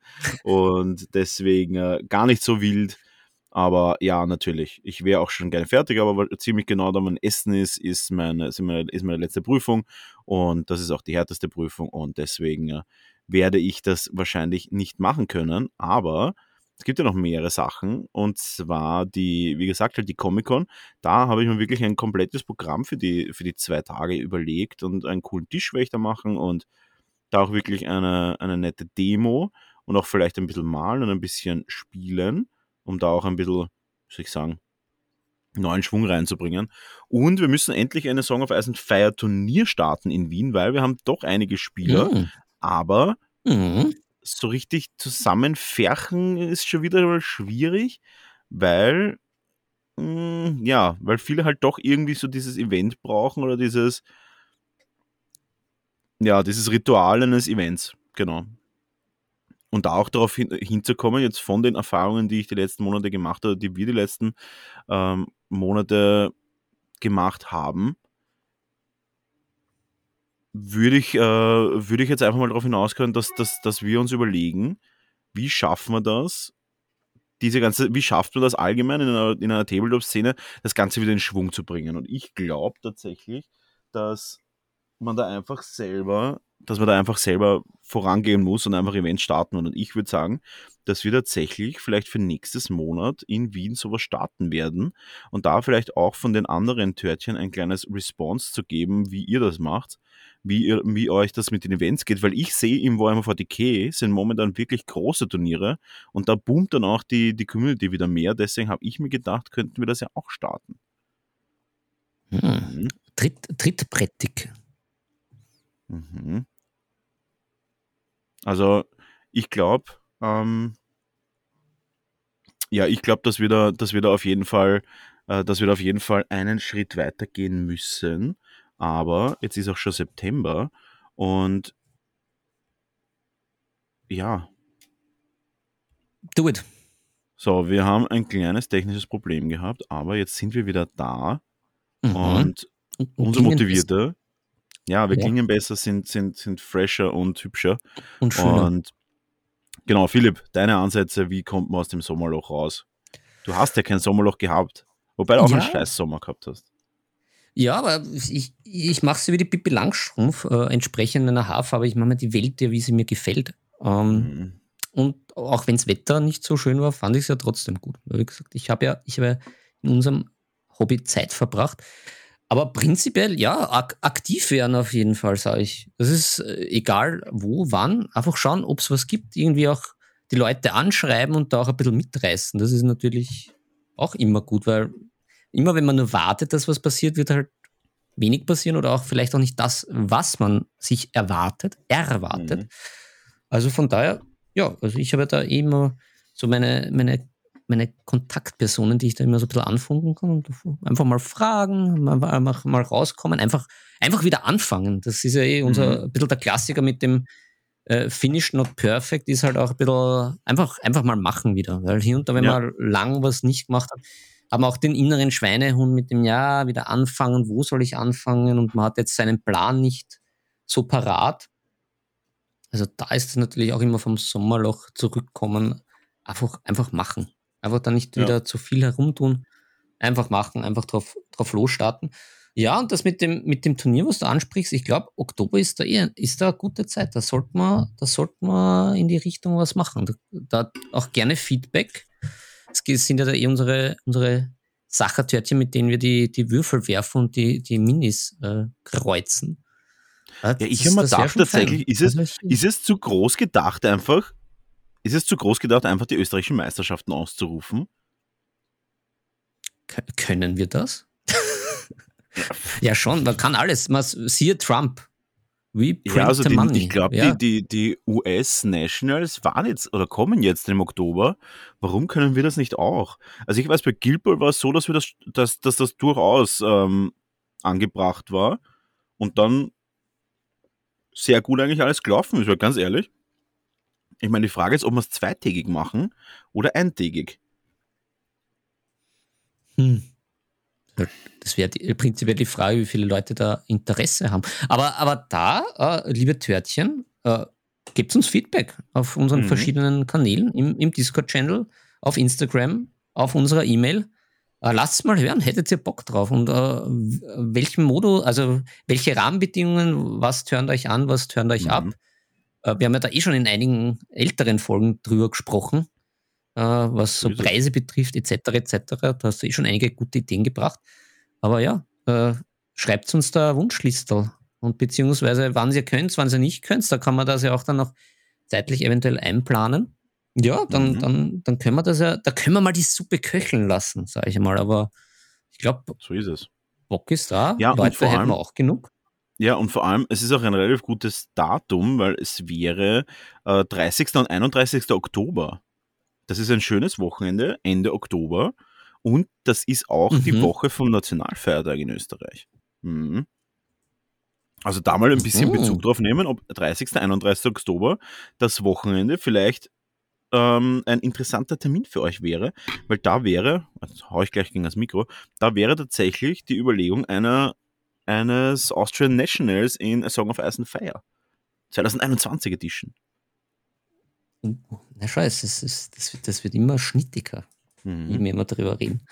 Und deswegen äh, gar nicht so wild. Aber ja, natürlich. Ich wäre auch schon gerne fertig, aber ziemlich genau da mein Essen ist, ist meine, ist meine, ist meine letzte Prüfung. Und das ist auch die härteste Prüfung. Und deswegen äh, werde ich das wahrscheinlich nicht machen können. Aber es gibt ja noch mehrere Sachen. Und zwar die, wie gesagt, halt die Comic-Con. Da habe ich mir wirklich ein komplettes Programm für die, für die zwei Tage überlegt und einen coolen Tisch werde ich da machen und da auch wirklich eine, eine nette Demo und auch vielleicht ein bisschen malen und ein bisschen spielen, um da auch ein bisschen, wie soll ich sagen, neuen Schwung reinzubringen. Und wir müssen endlich eine Song of Ice and Fire Turnier starten in Wien, weil wir haben doch einige Spieler, mhm aber mhm. So richtig zusammenfärchen ist schon wieder mal schwierig, weil mh, hm, ja, weil viele halt doch irgendwie so dieses Event brauchen oder dieses ja, dieses Ritual eines Events, genau. Und da auch darauf hin, hinzukommen, jetzt von den Erfahrungen, die ich die letzten Monate gemacht habe, die wir die letzten ähm, Monate gemacht haben, würde ich, äh, würde ich jetzt einfach mal darauf hinausgehen, dass, dass, dass wir uns überlegen, wie schaffen wir das, diese ganze, wie schafft man das allgemein in einer, in einer Tabletop-Szene, das Ganze wieder in Schwung zu bringen? Und ich glaube tatsächlich, dass man da einfach selber, dass man da einfach selber vorangehen muss und einfach Events starten. Und ich würde sagen, dass wir tatsächlich vielleicht für nächstes Monat in Wien sowas starten werden und da vielleicht auch von den anderen Törtchen ein kleines Response zu geben, wie ihr das macht wie, ihr, wie euch das mit den Events geht, weil ich sehe im Warhammer 40k sind momentan wirklich große Turniere und da boomt dann auch die, die Community wieder mehr. Deswegen habe ich mir gedacht, könnten wir das ja auch starten. Hm. Mhm. Tritt, trittbrettig. Mhm. Also, ich glaube, ähm, ja, ich glaube, dass wir da, dass wir da auf jeden Fall, äh, dass wir da auf jeden Fall einen Schritt weiter gehen müssen. Aber jetzt ist auch schon September und ja. Do it. So, wir haben ein kleines technisches Problem gehabt, aber jetzt sind wir wieder da mhm. und, und unser Motivierter, ja, wir ja. klingen besser, sind, sind, sind fresher und hübscher. Und schöner. Und genau, Philipp, deine Ansätze, wie kommt man aus dem Sommerloch raus? Du hast ja kein Sommerloch gehabt, wobei du auch ja. einen scheiß Sommer gehabt hast. Ja, aber ich, ich mache es wie die Pippi Langstrumpf, äh, entsprechend einer Haarfarbe. Ich mache mir die Welt, ja, wie sie mir gefällt. Ähm, mhm. Und auch wenn das Wetter nicht so schön war, fand ich es ja trotzdem gut. Wie gesagt, ich habe ja, ich habe in unserem Hobby Zeit verbracht. Aber prinzipiell, ja, ak aktiv werden auf jeden Fall, sage ich. Das ist äh, egal wo, wann. Einfach schauen, ob es was gibt. Irgendwie auch die Leute anschreiben und da auch ein bisschen mitreißen. Das ist natürlich auch immer gut, weil immer wenn man nur wartet, dass was passiert, wird halt wenig passieren oder auch vielleicht auch nicht das, was man sich erwartet, erwartet. Mhm. Also von daher, ja, also ich habe da immer so meine, meine, meine Kontaktpersonen, die ich da immer so ein bisschen anfunken kann und einfach mal fragen, mal, mal, rauskommen, einfach, einfach wieder anfangen. Das ist ja eh unser, mhm. ein bisschen der Klassiker mit dem äh, Finish not perfect, ist halt auch ein bisschen einfach, einfach mal machen wieder. Weil hier und da, wenn ja. man lang was nicht gemacht hat, haben auch den inneren Schweinehund mit dem, ja, wieder anfangen, wo soll ich anfangen? Und man hat jetzt seinen Plan nicht so parat. Also da ist es natürlich auch immer vom Sommerloch zurückkommen, einfach, einfach machen. Einfach da nicht wieder ja. zu viel herumtun. Einfach machen, einfach drauf, drauf losstarten. Ja, und das mit dem, mit dem Turnier, was du ansprichst, ich glaube, Oktober ist da eher, ist da eine gute Zeit. Da sollte man, da sollte man in die Richtung was machen. Da, da auch gerne Feedback. Es sind ja da eh unsere, unsere Sachertörtchen, mit denen wir die, die Würfel werfen und die, die Minis äh, kreuzen. Ja, ich habe mir gedacht, tatsächlich, ist es, ist es zu groß gedacht einfach, ist es zu groß gedacht, einfach die österreichischen Meisterschaften auszurufen? K können wir das? ja, schon, man kann alles. Man, siehe Trump. We print ja, also die, money. ich glaube, ja. die, die, die US-Nationals waren jetzt oder kommen jetzt im Oktober. Warum können wir das nicht auch? Also ich weiß, bei Ball war es so, dass, wir das, dass, dass das durchaus ähm, angebracht war und dann sehr gut eigentlich alles gelaufen ist, ganz ehrlich. Ich meine, die Frage ist, ob wir es zweitägig machen oder eintägig. Hm. Das wäre prinzipiell die Frage, wie viele Leute da Interesse haben. Aber, aber da, äh, liebe Törtchen, äh, gebt uns Feedback auf unseren mhm. verschiedenen Kanälen, im, im Discord-Channel, auf Instagram, auf unserer E-Mail. Äh, lasst mal hören, hättet ihr Bock drauf? Und äh, welchen Modus, also welche Rahmenbedingungen, was tönt euch an, was tönt euch mhm. ab? Äh, wir haben ja da eh schon in einigen älteren Folgen drüber gesprochen, äh, was so Preise betrifft, etc. etc. Da hast du eh schon einige gute Ideen gebracht. Aber ja, äh, schreibt uns da Wunschlistel. Und beziehungsweise, wann ihr könnt, wann ihr nicht könnt, da kann man das ja auch dann noch zeitlich eventuell einplanen. Ja, dann, mhm. dann, dann können wir das ja, da können wir mal die Suppe köcheln lassen, sage ich mal. Aber ich glaube, so ist es. Bock ist da, ja, Leute hätten wir auch genug. Ja, und vor allem, es ist auch ein relativ gutes Datum, weil es wäre äh, 30. und 31. Oktober. Das ist ein schönes Wochenende, Ende Oktober. Und das ist auch mhm. die Woche vom Nationalfeiertag in Österreich. Mhm. Also da mal ein bisschen oh. Bezug drauf nehmen, ob 30. 31. Oktober das Wochenende vielleicht ähm, ein interessanter Termin für euch wäre, weil da wäre, also hau ich gleich gegen das Mikro, da wäre tatsächlich die Überlegung einer, eines Austrian Nationals in A Song of Ice and Fire. 2021 Edition. Na scheiße, das, ist, das, wird, das wird immer schnittiger, mhm. je mehr wir darüber reden.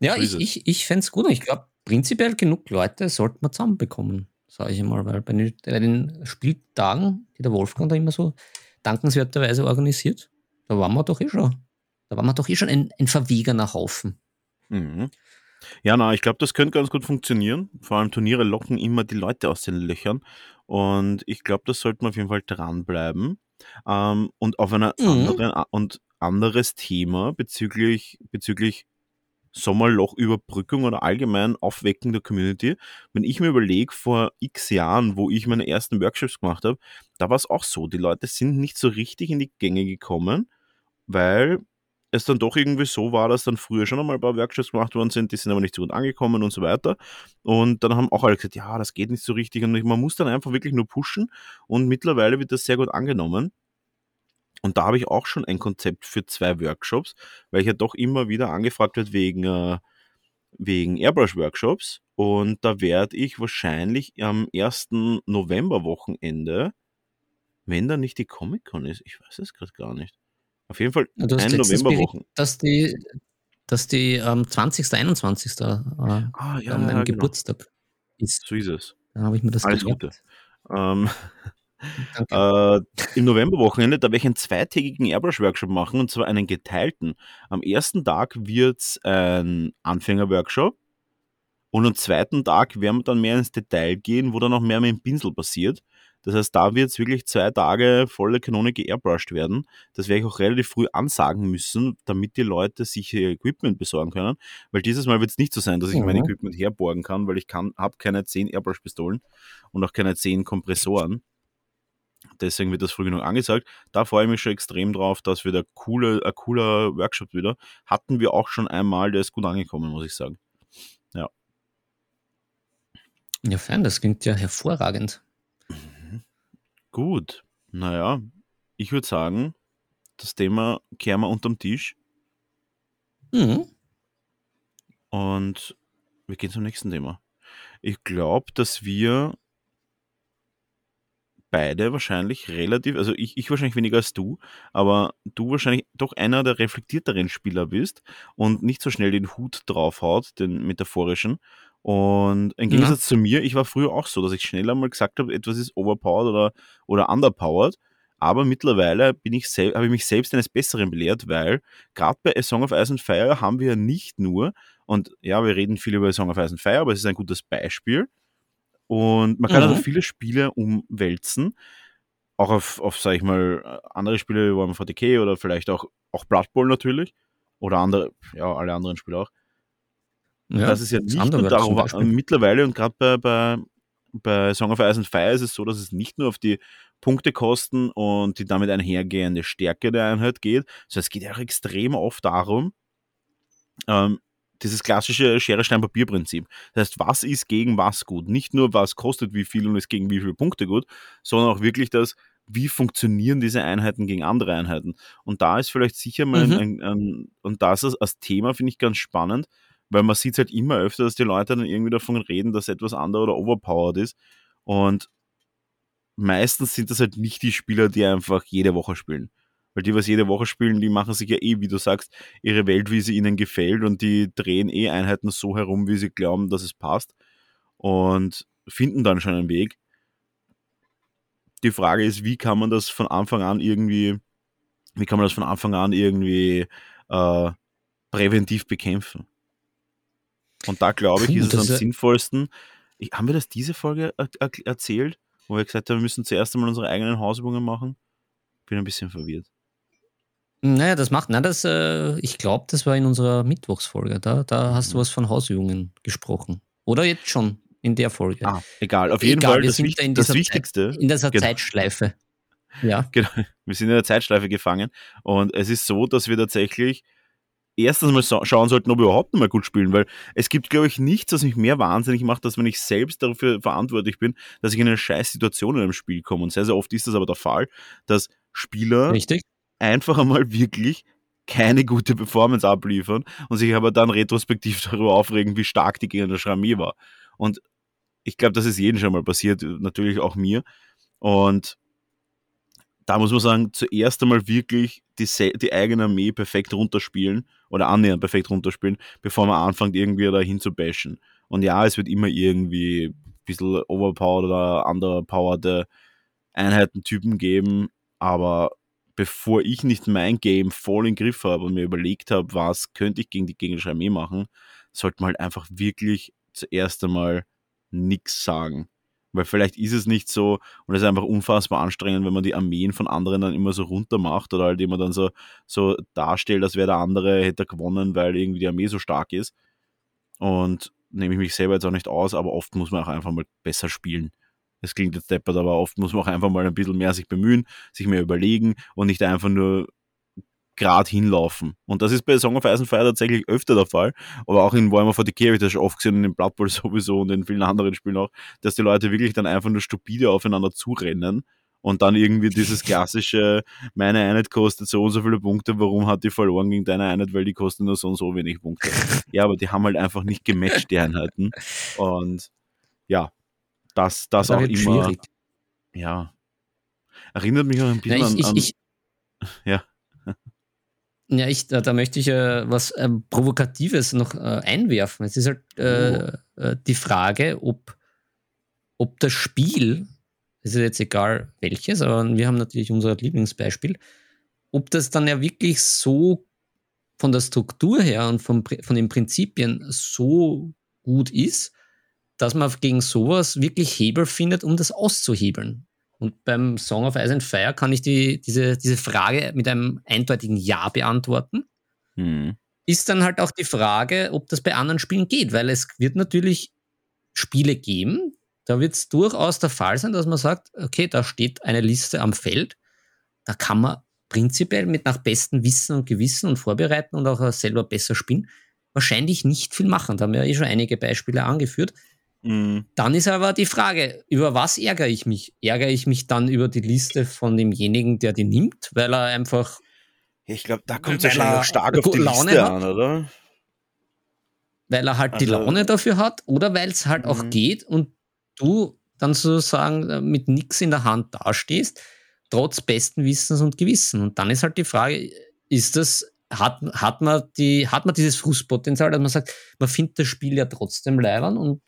Ja, ich, ich, ich fände es gut. Ich glaube, prinzipiell genug Leute sollten wir zusammenbekommen, sage ich mal, weil bei den, bei den Spieltagen, die der Wolfgang da immer so dankenswerterweise organisiert, da waren wir doch eh schon. Da waren wir doch eh schon ein, ein verwegener Haufen. Mhm. Ja, na, ich glaube, das könnte ganz gut funktionieren. Vor allem Turniere locken immer die Leute aus den Löchern. Und ich glaube, das sollten wir auf jeden Fall dranbleiben. Ähm, und auf einer mhm. anderen und anderes Thema bezüglich, bezüglich Sommerlochüberbrückung oder allgemein Aufwecken der Community. Wenn ich mir überlege, vor x Jahren, wo ich meine ersten Workshops gemacht habe, da war es auch so. Die Leute sind nicht so richtig in die Gänge gekommen, weil es dann doch irgendwie so war, dass dann früher schon einmal ein paar Workshops gemacht worden sind, die sind aber nicht so gut angekommen und so weiter. Und dann haben auch alle gesagt, ja, das geht nicht so richtig. Und man muss dann einfach wirklich nur pushen. Und mittlerweile wird das sehr gut angenommen. Und da habe ich auch schon ein Konzept für zwei Workshops, weil ich ja doch immer wieder angefragt wird wegen, äh, wegen Airbrush-Workshops. Und da werde ich wahrscheinlich am 1. November-Wochenende, wenn da nicht die Comic-Con ist, ich weiß es gerade gar nicht, auf jeden Fall ja, ein Novemberwochen. Dass die, dass die am 20., 21. Äh, ah, ja, ja, genau. Geburtstag ist. So ist es. Dann habe ich mir das Alles gemerkt. Gute. Ähm, äh, Im Novemberwochenende, da werde ich einen zweitägigen Airbrush-Workshop machen und zwar einen geteilten. Am ersten Tag wird es ein Anfänger-Workshop und am zweiten Tag werden wir dann mehr ins Detail gehen, wo dann auch mehr mit dem Pinsel passiert. Das heißt, da wird es wirklich zwei Tage volle Kanone geairbrushed werden. Das werde ich auch relativ früh ansagen müssen, damit die Leute sich ihr Equipment besorgen können. Weil dieses Mal wird es nicht so sein, dass ich mhm. mein Equipment herborgen kann, weil ich habe keine 10 Airbrush-Pistolen und auch keine 10 Kompressoren. Deswegen wird das früh genug angesagt. Da freue ich mich schon extrem drauf, dass wir da coole, ein cooler Workshop wieder. Hatten wir auch schon einmal, der ist gut angekommen, muss ich sagen. Ja. Ja, fein, das klingt ja hervorragend. Gut, naja, ich würde sagen, das Thema kehren wir unterm Tisch. Mhm. Und wir gehen zum nächsten Thema. Ich glaube, dass wir beide wahrscheinlich relativ, also ich, ich wahrscheinlich weniger als du, aber du wahrscheinlich doch einer der reflektierteren Spieler bist und nicht so schnell den Hut draufhaut, den metaphorischen. Und im Gegensatz ja. zu mir, ich war früher auch so, dass ich schneller mal gesagt habe, etwas ist overpowered oder, oder underpowered. Aber mittlerweile bin ich habe ich mich selbst eines Besseren belehrt, weil gerade bei A Song of Ice and Fire haben wir ja nicht nur, und ja, wir reden viel über A Song of Ice and Fire, aber es ist ein gutes Beispiel. Und man kann mhm. also viele Spiele umwälzen. Auch auf, auf sag ich mal, andere Spiele wie Warhammer 40k oder vielleicht auch, auch Blood Bowl natürlich. Oder andere, ja, alle anderen Spiele auch. Ja, das ist ja nicht nur darüber, mittlerweile und gerade bei, bei, bei Song of Ice and Fire ist es so, dass es nicht nur auf die Punktekosten und die damit einhergehende Stärke der Einheit geht, sondern es geht ja auch extrem oft darum, ähm, dieses klassische Schere-Stein-Papier-Prinzip. Das heißt, was ist gegen was gut? Nicht nur, was kostet wie viel und ist gegen wie viele Punkte gut, sondern auch wirklich das, wie funktionieren diese Einheiten gegen andere Einheiten. Und da ist vielleicht sicher mal mhm. ein, ein, und das als Thema finde ich ganz spannend, weil man sieht halt immer öfter, dass die Leute dann irgendwie davon reden, dass etwas under- oder overpowered ist. Und meistens sind das halt nicht die Spieler, die einfach jede Woche spielen. Weil die, was jede Woche spielen, die machen sich ja eh, wie du sagst, ihre Welt, wie sie ihnen gefällt und die drehen eh Einheiten so herum, wie sie glauben, dass es passt und finden dann schon einen Weg. Die Frage ist, wie kann man das von Anfang an irgendwie, wie kann man das von Anfang an irgendwie äh, präventiv bekämpfen? Und da glaube ich, Puh, ist es am sinnvollsten. Ich, haben wir das diese Folge er, er, erzählt, wo wir gesagt haben, wir müssen zuerst einmal unsere eigenen Hausübungen machen? Bin ein bisschen verwirrt. Naja, das macht, na, das, äh, ich glaube, das war in unserer Mittwochsfolge. Da, da hast du mhm. was von Hausübungen gesprochen. Oder jetzt schon in der Folge. Ah, egal, auf jeden egal, Fall das, Wicht, da das Wichtigste. Zeit, in dieser genau. Zeitschleife. Ja. Genau, wir sind in der Zeitschleife gefangen. Und es ist so, dass wir tatsächlich erstens mal schauen sollten, ob wir überhaupt noch mal gut spielen, weil es gibt, glaube ich, nichts, was mich mehr wahnsinnig macht, als wenn ich selbst dafür verantwortlich bin, dass ich in eine scheiß Situation in einem Spiel komme. Und sehr, sehr oft ist das aber der Fall, dass Spieler Richtig. einfach einmal wirklich keine gute Performance abliefern und sich aber dann retrospektiv darüber aufregen, wie stark die gegen der Armee war. Und ich glaube, das ist jedem schon mal passiert, natürlich auch mir. Und da muss man sagen, zuerst einmal wirklich die, die eigene Armee perfekt runterspielen oder annähernd perfekt runterspielen, bevor man anfängt, irgendwie dahin zu bashen. Und ja, es wird immer irgendwie ein bisschen overpowered oder underpowered Einheitentypen geben, aber bevor ich nicht mein Game voll im Griff habe und mir überlegt habe, was könnte ich gegen die gegnerische Armee machen, sollte man halt einfach wirklich zuerst einmal nichts sagen. Weil vielleicht ist es nicht so und es ist einfach unfassbar anstrengend, wenn man die Armeen von anderen dann immer so runter macht oder halt immer dann so, so darstellt, als wäre der andere, hätte gewonnen, weil irgendwie die Armee so stark ist. Und nehme ich mich selber jetzt auch nicht aus, aber oft muss man auch einfach mal besser spielen. Das klingt jetzt deppert, aber oft muss man auch einfach mal ein bisschen mehr sich bemühen, sich mehr überlegen und nicht einfach nur gerade hinlaufen. Und das ist bei Song of Ice and Fire tatsächlich öfter der Fall, aber auch in Warhammer 40k habe ich das schon oft gesehen und in Blood Bowl sowieso und in vielen anderen Spielen auch, dass die Leute wirklich dann einfach nur stupide aufeinander zurennen und dann irgendwie dieses klassische, meine Einheit kostet so und so viele Punkte, warum hat die verloren gegen deine Einheit, weil die kosten nur so und so wenig Punkte. Ja, aber die haben halt einfach nicht gematcht, die Einheiten. Und ja, das, das, das auch immer. Schwierig. Ja. Erinnert mich auch ein bisschen Na, ich, an, an. Ich, ja. Ja, ich, da, da möchte ich äh, was äh, Provokatives noch äh, einwerfen. Es ist halt äh, oh. Äh, die Frage, ob, ob das Spiel, es ist jetzt egal welches, aber wir haben natürlich unser Lieblingsbeispiel, ob das dann ja wirklich so von der Struktur her und vom, von den Prinzipien so gut ist, dass man gegen sowas wirklich Hebel findet, um das auszuhebeln. Und beim Song of Ice and Fire kann ich die, diese, diese Frage mit einem eindeutigen Ja beantworten. Mhm. Ist dann halt auch die Frage, ob das bei anderen Spielen geht, weil es wird natürlich Spiele geben, da wird es durchaus der Fall sein, dass man sagt, okay, da steht eine Liste am Feld, da kann man prinzipiell mit nach bestem Wissen und Gewissen und Vorbereiten und auch selber besser spielen, wahrscheinlich nicht viel machen. Da haben wir ja eh schon einige Beispiele angeführt. Mhm. Dann ist aber die Frage, über was ärgere ich mich? Ärgere ich mich dann über die Liste von demjenigen, der die nimmt, weil er einfach. Ich glaube, da kommt es ja schon noch stark auf die Laune Liste an, oder? Weil er halt also, die Laune dafür hat oder weil es halt mhm. auch geht und du dann sozusagen äh, mit nichts in der Hand dastehst, trotz besten Wissens und Gewissen. Und dann ist halt die Frage, ist das, hat, hat, man, die, hat man dieses Frustpotenzial, dass man sagt, man findet das Spiel ja trotzdem leibern und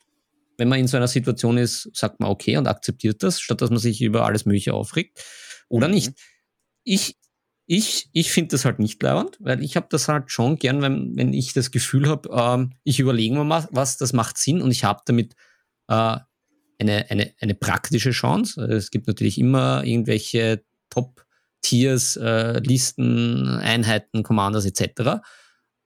wenn man in so einer Situation ist, sagt man okay und akzeptiert das, statt dass man sich über alles Mögliche aufregt oder mhm. nicht. Ich, ich, ich finde das halt nicht leibend, weil ich habe das halt schon gern, wenn, wenn ich das Gefühl habe, ähm, ich überlege mir mal was, das macht Sinn und ich habe damit äh, eine, eine, eine praktische Chance. Es gibt natürlich immer irgendwelche Top-Tiers, äh, Listen, Einheiten, Commanders etc.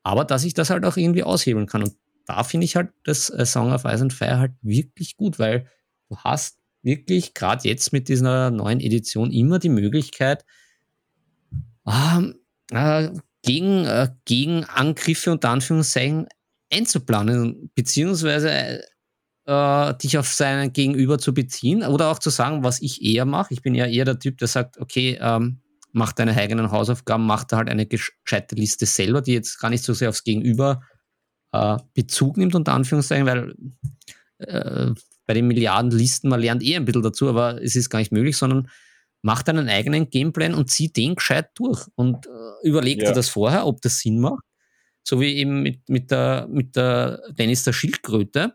Aber dass ich das halt auch irgendwie aushebeln kann. Und da finde ich halt das äh, Song of Ice and Fire halt wirklich gut, weil du hast wirklich gerade jetzt mit dieser neuen Edition immer die Möglichkeit, ähm, äh, gegen, äh, gegen Angriffe und Anführungszeichen einzuplanen, beziehungsweise äh, dich auf seinen Gegenüber zu beziehen oder auch zu sagen, was ich eher mache. Ich bin ja eher der Typ, der sagt, okay, ähm, mach deine eigenen Hausaufgaben, mach da halt eine gescheite Liste selber, die jetzt gar nicht so sehr aufs Gegenüber äh, Bezug nimmt, unter Anführungszeichen, weil äh, bei den Milliarden Listen, man lernt eh ein bisschen dazu, aber es ist gar nicht möglich, sondern mach deinen eigenen Gameplan und zieh den gescheit durch und äh, überleg ja. dir das vorher, ob das Sinn macht. So wie eben mit, mit, der, mit der Dennis der Schildkröte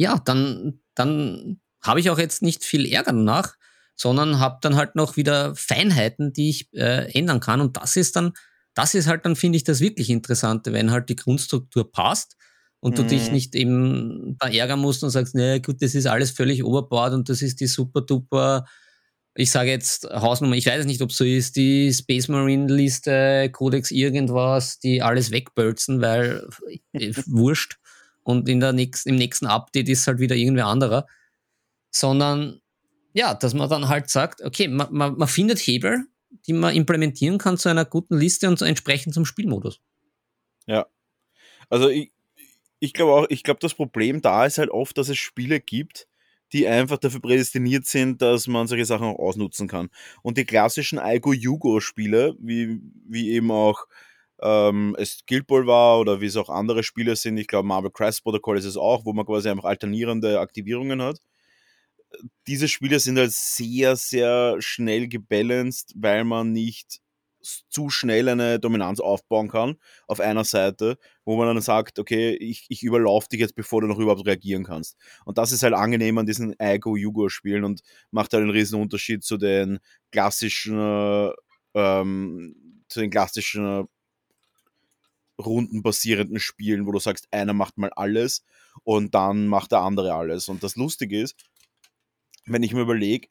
ja, dann, dann habe ich auch jetzt nicht viel Ärger danach, sondern habe dann halt noch wieder Feinheiten, die ich äh, ändern kann. Und das ist dann, das ist halt dann, finde ich, das wirklich Interessante, wenn halt die Grundstruktur passt und du dich mhm. nicht eben da ärgern musst und sagst, naja, gut, das ist alles völlig overboard und das ist die super duper, ich sage jetzt Hausnummer, ich weiß nicht, ob so ist, die Space Marine Liste, Codex irgendwas, die alles wegbölzen, weil äh, wurscht und in der nächsten, im nächsten Update ist halt wieder irgendwer anderer, sondern ja, dass man dann halt sagt, okay, man, man, man findet Hebel, die man implementieren kann zu einer guten Liste und entsprechend zum Spielmodus. Ja. Also ich, ich glaube auch, ich glaube, das Problem da ist halt oft, dass es Spiele gibt, die einfach dafür prädestiniert sind, dass man solche Sachen auch ausnutzen kann. Und die klassischen Algo-Yugo-Spiele, wie, wie eben auch ähm, es Guild Ball war oder wie es auch andere Spiele sind. Ich glaube, Marvel Crisis Protocol ist es auch, wo man quasi einfach alternierende Aktivierungen hat. Diese Spiele sind halt sehr, sehr schnell gebalanced, weil man nicht zu schnell eine Dominanz aufbauen kann auf einer Seite, wo man dann sagt, okay, ich, ich überlaufe dich jetzt, bevor du noch überhaupt reagieren kannst. Und das ist halt angenehm an diesen Igo-Yugo-Spielen und macht halt einen riesen Unterschied zu den klassischen, ähm, zu den klassischen rundenbasierenden Spielen, wo du sagst, einer macht mal alles und dann macht der andere alles. Und das Lustige ist, wenn ich mir überlege,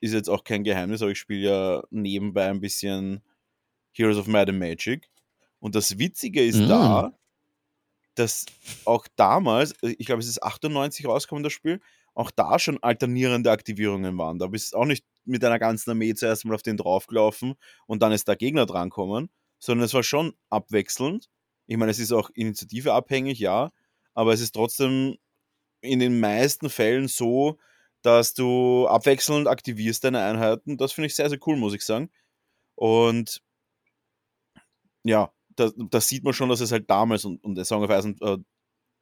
ist jetzt auch kein Geheimnis, aber ich spiele ja nebenbei ein bisschen Heroes of Might and Magic. Und das Witzige ist mm. da, dass auch damals, ich glaube, es ist 98 rausgekommen, das Spiel, auch da schon alternierende Aktivierungen waren. Da bist du auch nicht mit einer ganzen Armee zuerst mal auf den draufgelaufen und dann ist der Gegner drankommen, sondern es war schon abwechselnd. Ich meine, es ist auch Initiative abhängig, ja, aber es ist trotzdem in den meisten Fällen so, dass du abwechselnd aktivierst deine Einheiten. Das finde ich sehr, sehr cool, muss ich sagen. Und ja, da, das sieht man schon, dass es halt damals und, und der Song of Ice und äh,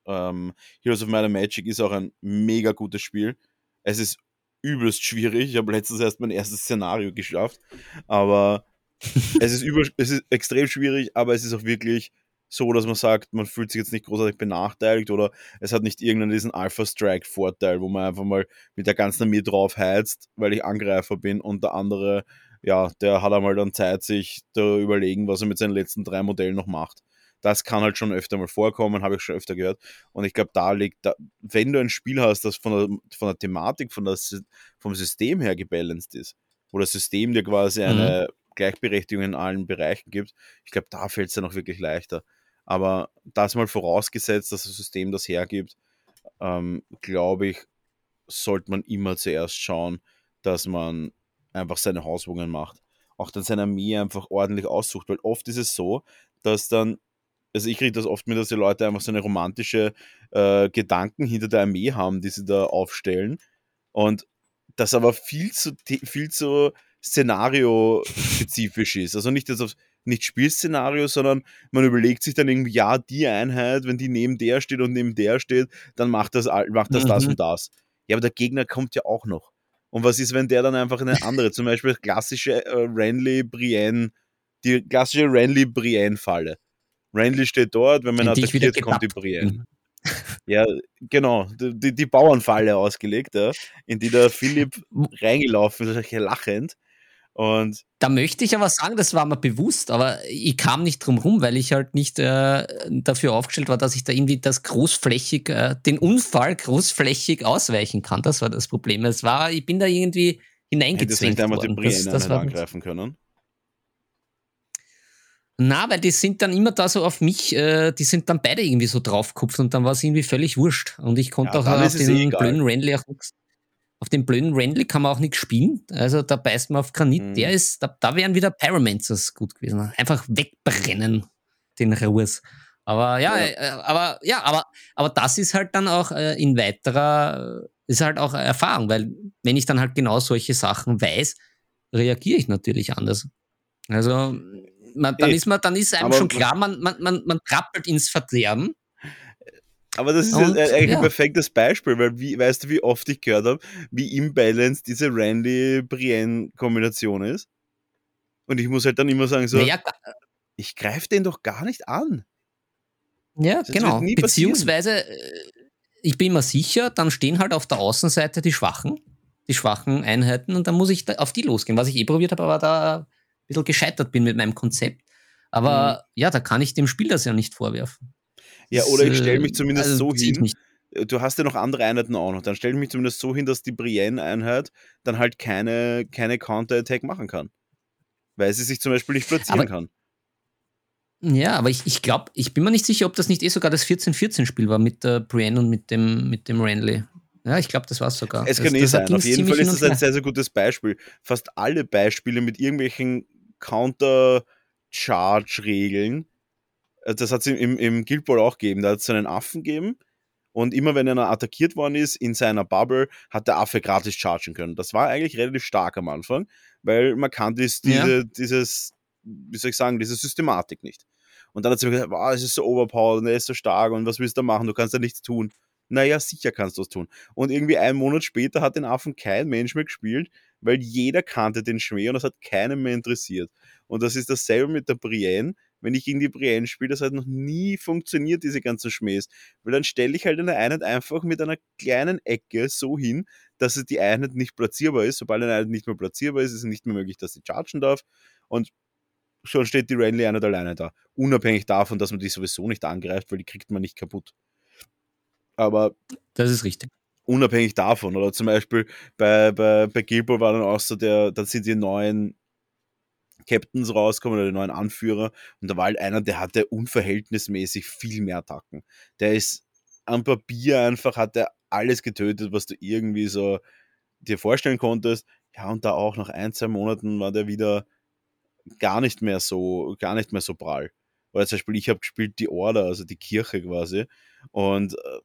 ähm, Heroes of Might and Magic ist auch ein mega gutes Spiel. Es ist übelst schwierig. Ich habe letztens erst mein erstes Szenario geschafft, aber es, ist über, es ist extrem schwierig, aber es ist auch wirklich so, dass man sagt, man fühlt sich jetzt nicht großartig benachteiligt oder es hat nicht irgendeinen diesen Alpha-Strike-Vorteil, wo man einfach mal mit der ganzen Armee drauf heizt, weil ich Angreifer bin und der andere, ja, der hat einmal dann Zeit, sich da überlegen, was er mit seinen letzten drei Modellen noch macht. Das kann halt schon öfter mal vorkommen, habe ich schon öfter gehört. Und ich glaube, da liegt, da, wenn du ein Spiel hast, das von der, von der Thematik, von der, vom System her gebalanced ist, wo das System dir quasi eine mhm. Gleichberechtigung in allen Bereichen gibt, ich glaube, da fällt es dann auch wirklich leichter. Aber das mal vorausgesetzt, dass das System das hergibt, ähm, glaube ich, sollte man immer zuerst schauen, dass man einfach seine Hauswohnungen macht. Auch dann seine Armee einfach ordentlich aussucht, weil oft ist es so, dass dann, also ich kriege das oft mit, dass die Leute einfach so eine romantische äh, Gedanken hinter der Armee haben, die sie da aufstellen. Und das aber viel zu, viel zu Szenario-spezifisch ist. Also nicht jetzt auf nicht Spielszenario, sondern man überlegt sich dann irgendwie, ja, die Einheit, wenn die neben der steht und neben der steht, dann macht das, macht das, mhm. das und das. Ja, aber der Gegner kommt ja auch noch. Und was ist, wenn der dann einfach eine andere, zum Beispiel klassische äh, Renly-Brienne, die klassische Renly-Brienne-Falle. Renly steht dort, wenn man die attackiert, kommt die Brienne. Ja, genau, die, die Bauernfalle ausgelegt, ja, in die der Philipp reingelaufen ist, lachend. Und Da möchte ich aber sagen, das war mir bewusst, aber ich kam nicht drum rum, weil ich halt nicht äh, dafür aufgestellt war, dass ich da irgendwie das großflächig, äh, den Unfall großflächig ausweichen kann. Das war das Problem. Es war, ich bin da irgendwie hättest hineingezwängt einmal die worden. Das, Brienne das war, angreifen können. na, weil die sind dann immer da so auf mich, äh, die sind dann beide irgendwie so draufgekupft und dann war es irgendwie völlig wurscht. Und ich konnte Ja, auch auf eh den blöden Renly auch nichts. Auf den blöden Renly kann man auch nichts spielen. Also da beißt man auf Granit. Mhm. Der ist, da, da wären wieder Pyromancers gut gewesen. Einfach wegbrennen, den Ruhes. Aber ja, Ja. Äh, aber ja, aber, aber das ist halt dann auch äh, in weiterer, ist halt auch Erfahrung, weil wenn ich dann halt genau solche Sachen weiß, reagiere ich natürlich anders. Also man, dann ist man, dann ist einem aber schon klar, man, man, man, man trappelt ins Verderben. Aber das ist Und, ja eigentlich ja. ein perfektes Beispiel, weil wie, weißt du, wie oft ich gehört habe, wie imbalanced diese Randy-Brienne-Kombination ist? Und ich muss halt dann immer sagen, so, naja, ich greife den doch gar nicht an. Ja, Das genau. Beziehungsweise, äh, ich bin mir sicher, dann stehen halt auf der Außenseite die Schwachen, die schwachen Einheiten und dann muss ich da auf die losgehen, was ich eh probiert habe, aber da ein bisschen gescheitert bin mit meinem Konzept. Aber Mhm. ja, da kann ich dem Spiel das ja nicht vorwerfen. Ja, Das, oder ich äh, stelle mich zumindest also so hin, nicht. du hast ja noch andere Einheiten auch noch, dann stelle ich mich zumindest so hin, dass die Brienne-Einheit dann halt keine, keine Counter-Attack machen kann. Weil sie sich zum Beispiel nicht platzieren Aber- kann. Ja, aber ich, ich glaube, ich bin mir nicht sicher, ob das nicht eh sogar das 14-14-Spiel war mit der Brienne und mit dem, mit dem Renly. Ja, ich glaube, das war es sogar. Es das, kann eh das sein. Auf jeden Fall ist das ein sehr, sehr gutes Beispiel. Fast alle Beispiele mit irgendwelchen Counter-Charge-Regeln, äh, das hat es im, im Guild Ball auch gegeben. Da hat es einen Affen gegeben und immer wenn einer attackiert worden ist in seiner Bubble, hat der Affe gratis chargen können. Das war eigentlich relativ stark am Anfang, weil man kannte dies- Ja. diese, dieses, wie soll ich sagen, diese Systematik nicht. Und dann hat sie mir gesagt, wow, es ist so overpowered und er ist so stark und was willst du machen? Du kannst ja nichts tun. Naja, sicher kannst du es tun. Und irgendwie einen Monat später hat den Affen kein Mensch mehr gespielt, weil jeder kannte den Schmäh und das hat keinen mehr interessiert. Und das ist dasselbe mit der Brienne. Wenn ich gegen die Brienne spiele, das hat noch nie funktioniert, diese ganzen Schmähs. Weil dann stelle ich halt eine Einheit einfach mit einer kleinen Ecke so hin, dass die Einheit nicht platzierbar ist. Sobald eine Einheit nicht mehr platzierbar ist, ist es nicht mehr möglich, dass sie chargen darf. Und schon steht die Renly-Einheit alleine da. Unabhängig davon, dass man die sowieso nicht angreift, weil die kriegt man nicht kaputt. Aber Das ist richtig. unabhängig davon. Oder zum Beispiel bei, bei, bei Gilbo war dann auch so der, da sind die neuen Captains rausgekommen oder die neuen Anführer und da war halt einer, der hatte unverhältnismäßig viel mehr Attacken. Der ist am Papier einfach, hat er alles getötet, was du irgendwie so dir vorstellen konntest. Ja, und da auch nach ein, zwei Monaten war der wieder gar nicht mehr so, gar nicht mehr so prall. Oder zum Beispiel, ich habe gespielt die Order, also die Kirche quasi, und äh,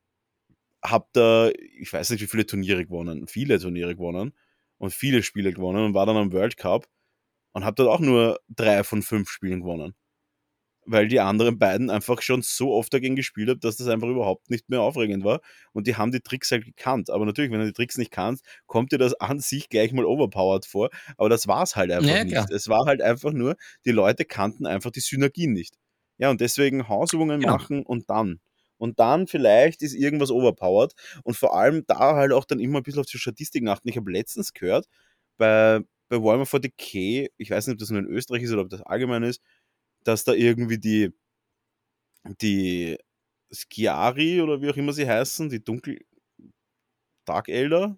habe da, ich weiß nicht, wie viele Turniere gewonnen, viele Turniere gewonnen und viele Spiele gewonnen und war dann am World Cup und habe dort auch nur drei von fünf Spielen gewonnen. Weil die anderen beiden einfach schon so oft dagegen gespielt haben, dass das einfach überhaupt nicht mehr aufregend war. Und die haben die Tricks halt gekannt. Aber natürlich, wenn du die Tricks nicht kannst, kommt dir das an sich gleich mal overpowered vor. Aber das war es halt einfach Ja, nicht. klar. Es war halt einfach nur, die Leute kannten einfach die Synergien nicht. Ja, und deswegen Hausübungen Genau. machen und dann. Und dann vielleicht ist irgendwas overpowered. Und vor allem da halt auch dann immer ein bisschen auf die Statistik achten. Ich habe letztens gehört, bei, bei Warhammer 40k, ich weiß nicht, ob das nur in Österreich ist oder ob das allgemein ist, dass da irgendwie die, die Skiari oder wie auch immer sie heißen, die Dunkel Dark Elder,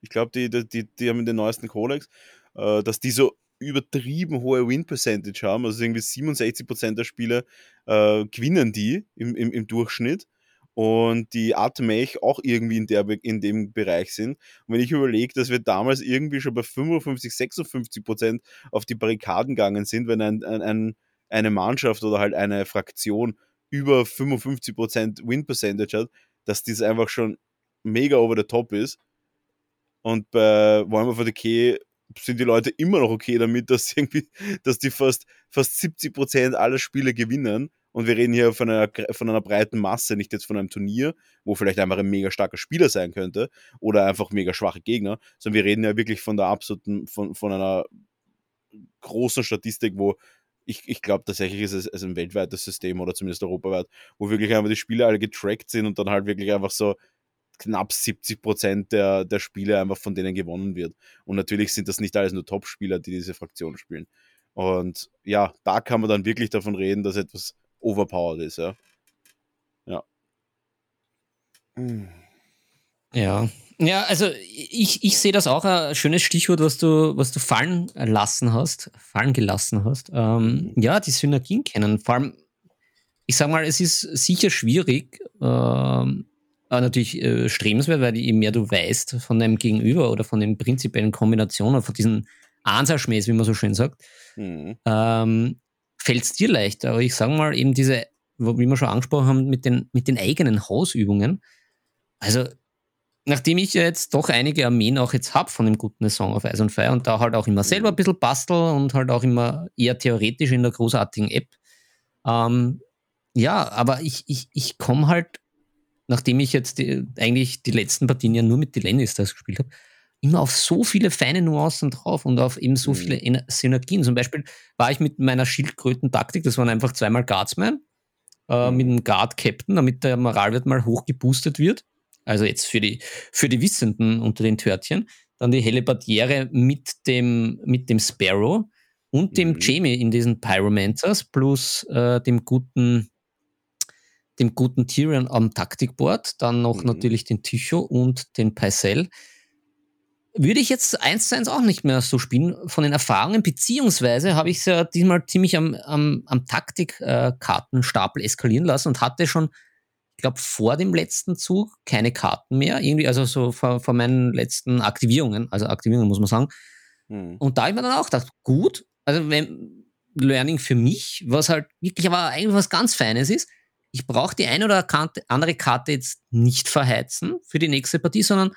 ich glaube, die, die, die, haben den neuesten Codex, äh, dass die so übertrieben hohe Win-Percentage haben, also irgendwie 67% der Spiele äh, gewinnen die im, im, im Durchschnitt und die Atmech auch irgendwie in, der, in dem Bereich sind. Und wenn ich überlege, dass wir damals irgendwie schon bei 55, 56 Prozent auf die Barrikaden gegangen sind, wenn ein, ein, ein, eine Mannschaft oder halt eine Fraktion über 55 Prozent Win-Percentage hat, dass dies einfach schon mega over the top ist. Und bei Warhammer 40k sind die Leute immer noch okay damit, dass irgendwie, dass die fast, fast 70 Prozent aller Spiele gewinnen Und wir reden hier von einer, von einer breiten Masse, nicht jetzt von einem Turnier, wo vielleicht einfach ein mega starker Spieler sein könnte oder einfach mega schwache Gegner, sondern wir reden ja wirklich von der absoluten, von, von einer großen Statistik, wo ich, ich glaube tatsächlich ist es, es ein weltweites System oder zumindest europaweit, wo wirklich einfach die Spiele alle getrackt sind und dann halt wirklich einfach so knapp 70 Prozent der, der Spiele einfach von denen gewonnen wird. Und natürlich sind das nicht alles nur Top-Spieler, die diese Fraktion spielen. Und ja, da kann man dann wirklich davon reden, dass etwas overpowered ist, ja. Ja. Ja. Ja, also ich, ich sehe das auch ein schönes Stichwort, was du, was du fallen lassen hast, fallen gelassen hast. Ähm, ja, die Synergien kennen. Vor allem, ich sag mal, es ist sicher schwierig, ähm, natürlich äh, strebenswert, weil je mehr du weißt von deinem Gegenüber oder von den prinzipiellen Kombinationen, von diesen Ansatzschmähs, wie man so schön sagt, mhm. ähm, fällt es dir leichter. Aber ich sage mal, eben diese, wie wir schon angesprochen haben, mit den, mit den eigenen Hausübungen. Also, nachdem ich ja jetzt doch einige Armeen auch jetzt habe von dem guten Song of Ice and Fire und da halt auch immer selber ein bisschen bastel und halt auch immer eher theoretisch in der großartigen App. Ähm, ja, aber ich, ich, ich komme halt, nachdem ich jetzt die, eigentlich die letzten Partien ja nur mit Delaney das gespielt habe, immer auf so viele feine Nuancen drauf und auf eben so mhm. viele Synergien. Zum Beispiel war ich mit meiner Schildkröten-Taktik, das waren einfach zweimal Guardsmen, äh, mhm. mit einem Guard-Captain, damit der Moralwert mal hochgeboostet wird. Also jetzt für die, für die Wissenden unter den Törtchen. Dann die helle Barriere mit dem, mit dem Sparrow und dem mhm. Jamie in diesen Pyromancers plus äh, dem guten dem guten Tyrion am Taktikboard, dann noch mhm. natürlich den Tycho und den Pycelle würde ich jetzt eins zu eins auch nicht mehr so spielen von den Erfahrungen, beziehungsweise habe ich es ja diesmal ziemlich am, am, am Taktikkartenstapel eskalieren lassen und hatte schon, ich glaube, vor dem letzten Zug keine Karten mehr, irgendwie, also so vor, vor meinen letzten Aktivierungen, also Aktivierungen muss man sagen. Hm. Und da habe ich mir dann auch gedacht, gut, also wenn Learning für mich, was halt wirklich aber eigentlich was ganz Feines ist, ich brauche die eine oder andere Karte jetzt nicht verheizen für die nächste Partie, sondern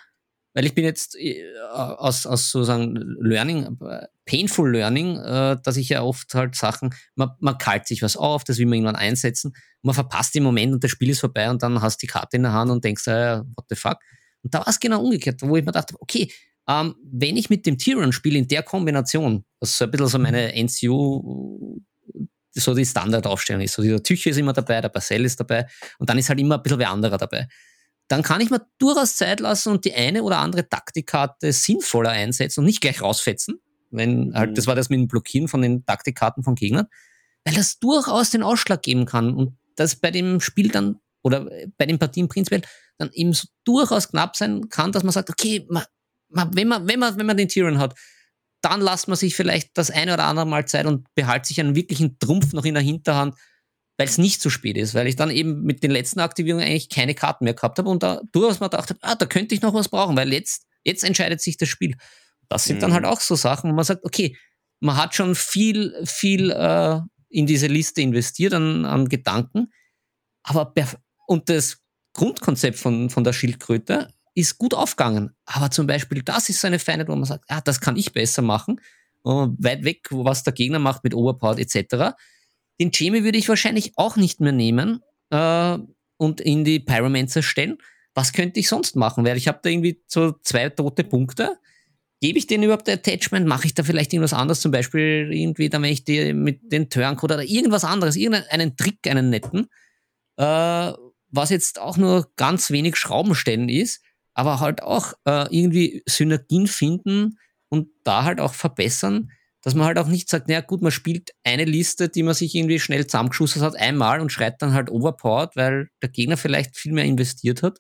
weil ich bin jetzt äh, aus, aus sozusagen Learning, Painful Learning, äh, dass ich ja oft halt Sachen, man, man kalt sich was auf, das will man irgendwann einsetzen, man verpasst den Moment und das Spiel ist vorbei und dann hast du die Karte in der Hand und denkst, äh, what the fuck. Und da war es genau umgekehrt, wo ich mir dachte, okay, ähm, wenn ich mit dem Tyrion spiele in der Kombination, was so ein bisschen so meine NCU so die Standardaufstellung ist. So dieser Tücher ist immer dabei, der Basel ist dabei und dann ist halt immer ein bisschen wer anderer dabei dann kann ich mir durchaus Zeit lassen und die eine oder andere Taktikkarte sinnvoller einsetzen und nicht gleich rausfetzen. Wenn halt, mhm. das war das mit dem Blockieren von den Taktikkarten von Gegnern, weil das durchaus den Ausschlag geben kann und das bei dem Spiel dann oder bei den Partien prinzipiell dann eben so durchaus knapp sein kann, dass man sagt, okay, man, man, wenn, man, wenn, man, wenn man den Tyrion hat, dann lasst man sich vielleicht das eine oder andere Mal Zeit und behaltet sich einen wirklichen Trumpf noch in der Hinterhand, weil es nicht zu spät ist, weil ich dann eben mit den letzten Aktivierungen eigentlich keine Karten mehr gehabt habe und da durchaus mal gedacht habe, ah, da könnte ich noch was brauchen, weil jetzt, jetzt entscheidet sich das Spiel. Das sind mhm. dann halt auch so Sachen, wo man sagt, okay, man hat schon viel, viel äh, in diese Liste investiert an, an Gedanken, aber und das Grundkonzept von, von der Schildkröte ist gut aufgegangen. Aber zum Beispiel, das ist so eine Feinheit, wo man sagt, ah, das kann ich besser machen. weit weg, was der Gegner macht mit Overpowered etc. Den Jamie würde ich wahrscheinlich auch nicht mehr nehmen äh, und in die Pyromancer stellen. Was könnte ich sonst machen? Weil ich habe da irgendwie so zwei tote Punkte. Gebe ich denen überhaupt Attachment? Mache ich da vielleicht irgendwas anderes? Zum Beispiel irgendwie, dann wenn ich die mit den Turncode oder irgendwas anderes, irgendeinen Trick, einen netten, äh, was jetzt auch nur ganz wenig Schraubenstellen ist, aber halt auch äh, irgendwie Synergien finden und da halt auch verbessern, dass man halt auch nicht sagt, naja gut, man spielt eine Liste, die man sich irgendwie schnell zusammengeschussert hat, einmal und schreit dann halt overpowered, weil der Gegner vielleicht viel mehr investiert hat.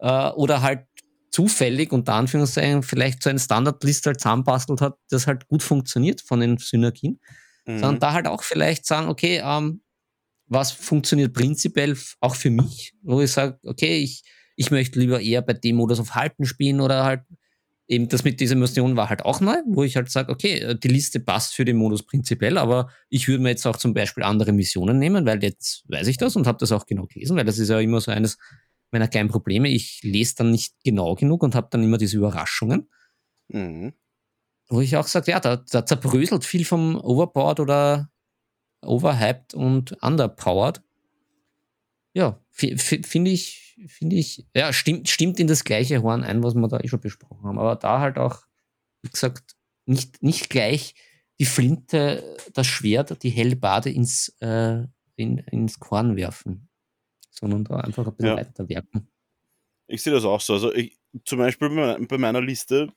Äh, oder halt zufällig, unter Anführungszeichen, vielleicht so eine Standardliste halt zusammenbastelt hat, das halt gut funktioniert von den Synergien. Mhm. Sondern da halt auch vielleicht sagen, okay, ähm, was funktioniert prinzipiell auch für mich, wo ich sage, okay, ich, ich möchte lieber eher bei dem Modus auf Halten spielen oder halt eben das mit dieser Mission war halt auch neu, wo ich halt sage, okay, äh, die Liste passt für den Modus prinzipiell, aber ich würde mir jetzt auch zum Beispiel andere Missionen nehmen, weil jetzt weiß ich das und habe das auch genau gelesen, weil das ist ja immer so eines meiner kleinen Probleme. Ich lese dann nicht genau genug und habe dann immer diese Überraschungen. Mhm. Wo ich auch sage, ja, da, da zerbröselt viel vom Overboard oder overhyped und underpowered. Ja, finde ich, finde ich, ja, stimmt, stimmt in das gleiche Horn ein, was wir da eh schon besprochen haben. Aber da halt auch, wie gesagt, nicht, nicht gleich die Flinte, das Schwert, die Hellbade ins, äh, in, ins Korn werfen, sondern da einfach ein bisschen ja. weiter werken. Ich sehe das auch so. Also ich, zum Beispiel bei meiner Liste,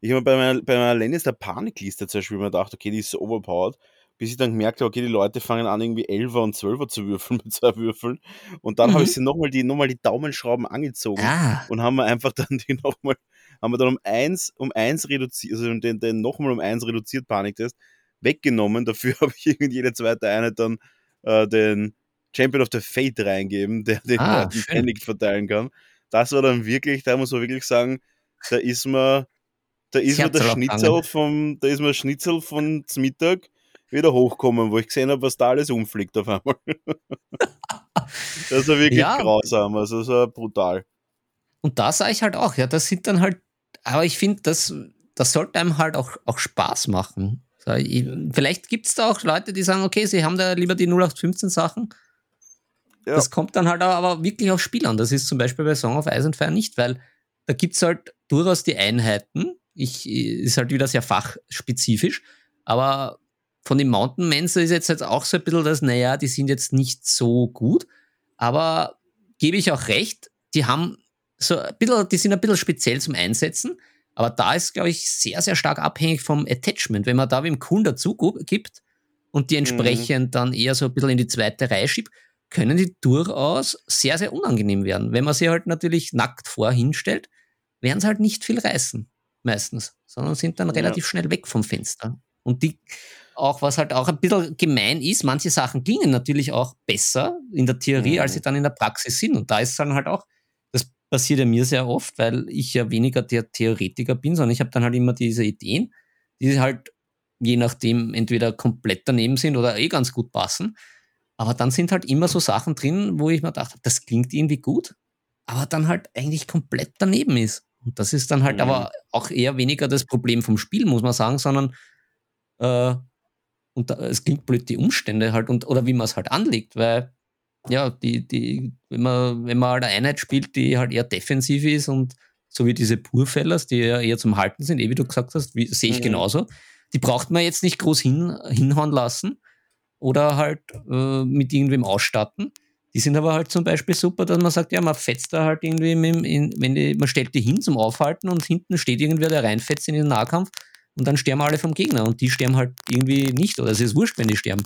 ich habe bei meiner, bei meiner Lannister Panikliste zum Beispiel mir gedacht, okay, die ist so overpowered, bis ich dann gemerkt habe, okay, die Leute fangen an, irgendwie 11er und 12er zu würfeln mit zwei Würfeln. Und dann mhm. habe ich sie nochmal die, noch die Daumenschrauben angezogen ah. und haben wir einfach dann die nochmal, haben wir dann um eins, um eins reduziert, also den, den nochmal um eins reduziert Paniktest weggenommen. Dafür habe ich irgendwie jede zweite Einheit dann äh, den Champion of the Fate reingeben, der den ah, Leuten Panic verteilen kann. Das war dann wirklich, da muss man wirklich sagen, da ist man, da ist mir der Schnitzel vom, da ist mir Schnitzel von Mittag wieder hochkommen, wo ich gesehen habe, was da alles umfliegt auf einmal. das war wirklich ja. grausam, also das war brutal. Und da sage ich halt auch, ja, das sind dann halt, aber ich finde, das, das sollte einem halt auch, auch Spaß machen. Vielleicht gibt es da auch Leute, die sagen, okay, sie haben da lieber die 0815 Sachen. Ja. Das kommt dann halt aber wirklich auf Spiel an. Das ist zum Beispiel bei Song of Ice and Fire nicht, weil da gibt es halt durchaus die Einheiten. Ich, ist halt wieder sehr fachspezifisch. Aber von den Mountain Men ist jetzt halt auch so ein bisschen das, naja, die sind jetzt nicht so gut. Aber gebe ich auch recht, die haben so ein bisschen, die sind ein bisschen speziell zum Einsetzen. Aber da ist, glaube ich, sehr, sehr stark abhängig vom Attachment. Wenn man da wem cool dazu gibt und die mhm. entsprechend mhm. dann eher so ein bisschen in die zweite Reihe schiebt, können die durchaus sehr, sehr unangenehm werden. Wenn man sie halt natürlich nackt vorhinstellt, werden sie halt nicht viel reißen, meistens, sondern sind dann relativ ja. schnell weg vom Fenster. Und die, auch was halt auch ein bisschen gemein ist, manche Sachen gingen natürlich auch besser in der Theorie, mhm. als sie dann in der Praxis sind. Und da ist dann halt auch, das passiert ja mir sehr oft, weil ich ja weniger der Theoretiker bin, sondern ich habe dann halt immer diese Ideen, die halt je nachdem entweder komplett daneben sind oder eh ganz gut passen. Aber dann sind halt immer so Sachen drin, wo ich mir dachte, das klingt irgendwie gut, aber dann halt eigentlich komplett daneben ist. Und das ist dann halt mhm. aber auch eher weniger das Problem vom Spiel, muss man sagen, sondern äh, und da, es klingt blöd, die Umstände halt und oder wie man es halt anlegt, weil ja, die, die, wenn man, wenn man halt eine Einheit spielt, die halt eher defensiv ist und so wie diese Purfellers, die ja eher zum Halten sind, eh wie du gesagt hast, sehe ich mhm. genauso, die braucht man jetzt nicht groß hin, hinhauen lassen oder halt äh, mit irgendwem ausstatten. Die sind aber halt zum Beispiel super, dass man sagt, ja, man fetzt da halt irgendwie, mit, in, wenn die, man stellt die hin zum Aufhalten und hinten steht irgendwer, der reinfetzt in den Nahkampf und dann sterben alle vom Gegner und die sterben halt irgendwie nicht oder es ist wurscht, wenn die sterben.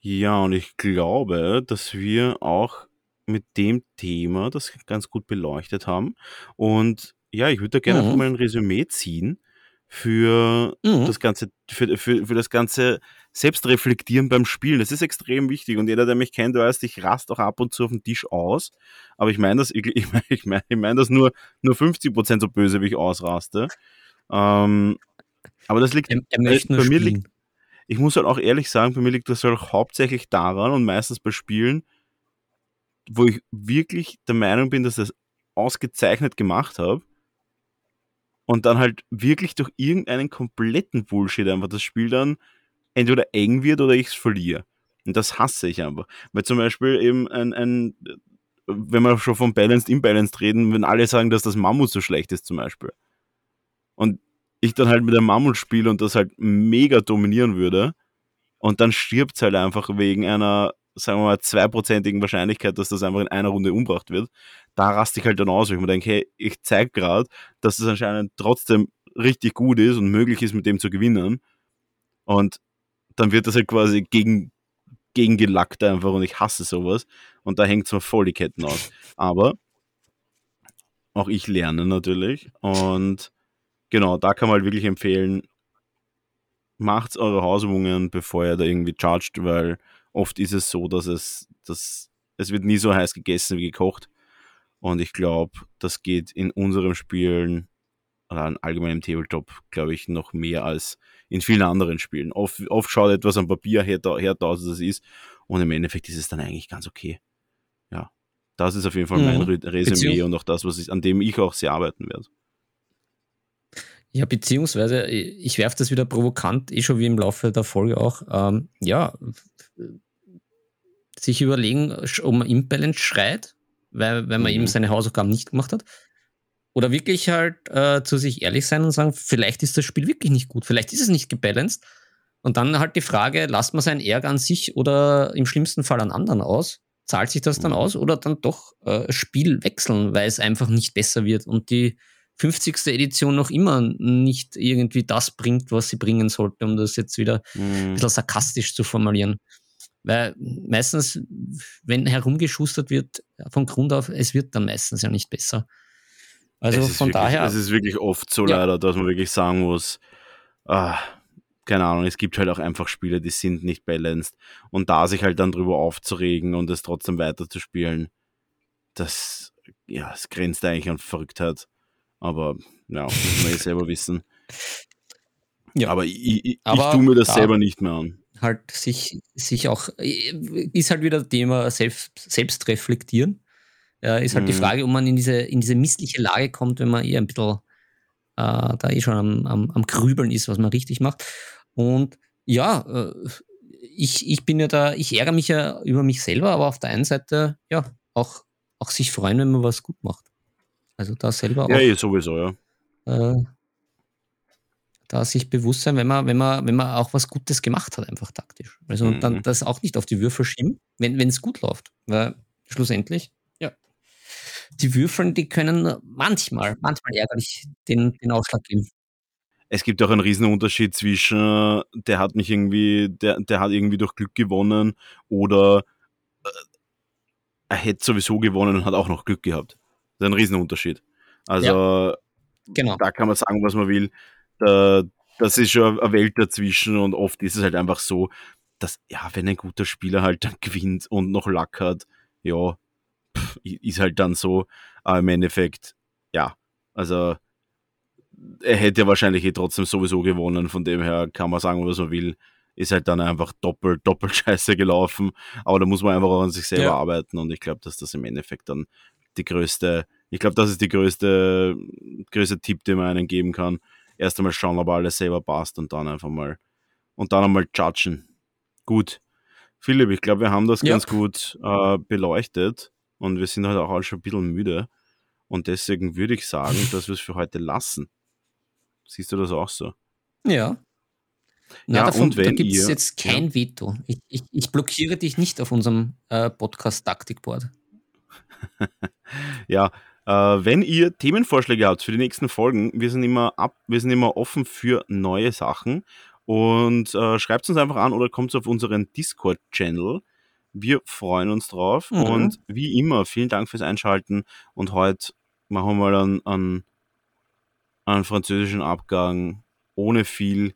Ja, und ich glaube, dass wir auch mit dem Thema das ganz gut beleuchtet haben. Und ja, ich würde da gerne mhm. mal ein Resümee ziehen für mhm. das ganze, für, für, für das ganze Selbstreflektieren beim Spielen. Das ist extrem wichtig. Und jeder, der mich kennt, weiß, ich rast auch ab und zu auf den Tisch aus. Aber ich meine das, ich, ich meine, ich meine, ich mein das nur, nur 50% so böse, wie ich ausraste. Ähm, aber das liegt, er, er möchte bei mir liegt, ich muss halt auch ehrlich sagen, bei mir liegt das halt hauptsächlich daran und meistens bei Spielen, wo ich wirklich der Meinung bin, dass ich das ausgezeichnet gemacht habe und dann halt wirklich durch irgendeinen kompletten Bullshit einfach das Spiel dann entweder eng wird oder ich es verliere. Und das hasse ich einfach. Weil zum Beispiel eben ein, ein wenn wir schon von Balanced Imbalanced reden, wenn alle sagen, dass das Mammut so schlecht ist zum Beispiel und ich dann halt mit einem Mammut spiele und das halt mega dominieren würde und dann stirbt es halt einfach wegen einer, sagen wir mal, zweiprozentigen Wahrscheinlichkeit, dass das einfach in einer Runde umgebracht wird, da raste ich halt dann aus, weil ich mir denke, hey, ich zeige gerade, dass es anscheinend trotzdem richtig gut ist und möglich ist, mit dem zu gewinnen. Und dann wird das halt quasi gegen, gegen einfach und ich hasse sowas. Und da hängt es mir voll die Ketten aus. Aber auch ich lerne natürlich und genau, da kann man halt wirklich empfehlen, macht eure Hausübungen, bevor ihr da irgendwie chargt, weil oft ist es so, dass es, dass es wird nie so heiß gegessen wie gekocht. Und ich glaube, das geht in unserem Spielen oder allgemein im Tabletop, glaube ich, noch mehr als in vielen anderen Spielen. Oft, oft schaut etwas am Papier her, her aus, als es ist. Und im Endeffekt ist es dann eigentlich ganz okay. Ja, das ist auf jeden Fall mein mhm. Resümee und auch das, was ich, an dem ich auch sehr arbeiten werde. Ja, beziehungsweise, ich werfe das wieder provokant, eh schon wie im Laufe der Folge auch. Ähm, ja, sich überlegen, ob man Imbalance schreit, weil, weil man mhm. eben seine Hausaufgaben nicht gemacht hat. Oder wirklich halt äh, zu sich ehrlich sein und sagen, vielleicht ist das Spiel wirklich nicht gut, vielleicht ist es nicht gebalanced. Und dann halt die Frage, lasst man seinen Ärger an sich oder im schlimmsten Fall an anderen aus? Zahlt sich das dann mhm. aus oder dann doch äh, Spiel wechseln, weil es einfach nicht besser wird und die 50. Edition noch immer nicht irgendwie das bringt, was sie bringen sollte, um das jetzt wieder mhm. ein bisschen sarkastisch zu formulieren. Weil meistens, wenn herumgeschustert wird, von Grund auf, es wird dann meistens ja nicht besser. Also von wirklich, daher. Es ist wirklich oft so ja. leider, dass man wirklich sagen muss, ah, keine Ahnung, es gibt halt auch einfach Spiele, die sind nicht balanced. Und da sich halt dann drüber aufzuregen und es trotzdem weiterzuspielen, das, ja, es grenzt eigentlich an Verrücktheit. Aber ja, muss man eh selber wissen. Ja. Aber ich, ich, Aber ich tue mir das da selber nicht mehr an. Halt sich, sich auch, ist halt wieder Thema selbst, selbst reflektieren. Ja, ist halt mhm. die Frage, ob man in diese, in diese missliche Lage kommt, wenn man eher ein bisschen äh, da eh schon am, am, am Grübeln ist, was man richtig macht. Und ja, äh, ich, ich bin ja da, ich ärgere mich ja über mich selber, aber auf der einen Seite, ja, auch, auch sich freuen, wenn man was gut macht. Also da selber auch. Ja, sowieso, ja. Äh, da sich bewusst sein, wenn man, wenn man, wenn man auch was Gutes gemacht hat, einfach taktisch. Also mhm. dann das auch nicht auf die Würfel schieben, wenn es gut läuft. Weil schlussendlich, ja, die Würfeln, die können manchmal, manchmal ärgerlich den, den Ausschlag geben. Es gibt auch einen riesen Unterschied zwischen, der hat mich irgendwie, der, der hat irgendwie durch Glück gewonnen oder äh, er hätte sowieso gewonnen und hat auch noch Glück gehabt. Das ist ein Riesenunterschied. Also ja, genau. da kann man sagen, was man will. Da, das ist schon eine Welt dazwischen und oft ist es halt einfach so, dass, ja, wenn ein guter Spieler halt dann gewinnt und noch Lack hat, ja, pff, ist halt dann so. Aber im Endeffekt, ja, also er hätte ja wahrscheinlich eh trotzdem sowieso gewonnen, von dem her kann man sagen, was man will. Ist halt dann einfach doppelt, doppelt scheiße gelaufen. Aber da muss man einfach auch an sich selber ja. arbeiten und ich glaube, dass das im Endeffekt dann die größte, ich glaube, das ist die größte, größte Tipp, den man einen geben kann. Erst einmal schauen, ob alles selber passt und dann einfach mal und dann einmal judgen. Gut. Philipp, ich glaube, wir haben das ja. ganz gut äh, beleuchtet und wir sind halt auch alle schon ein bisschen müde. Und deswegen würde ich sagen, dass wir es für heute lassen. Siehst du das auch so? Ja. Na, ja, davon, und wenn da gibt es jetzt kein ja. Veto. Ich, ich, ich, blockiere dich nicht auf unserem äh, Podcast-Taktikboard. ja, äh, wenn ihr Themenvorschläge habt für die nächsten Folgen, wir sind immer ab, wir sind immer offen für neue Sachen und äh, schreibt uns einfach an oder kommt auf unseren Discord-Channel. Wir freuen uns drauf mhm. und wie immer, vielen Dank fürs Einschalten und heute machen wir mal einen, einen, einen französischen Abgang ohne viel,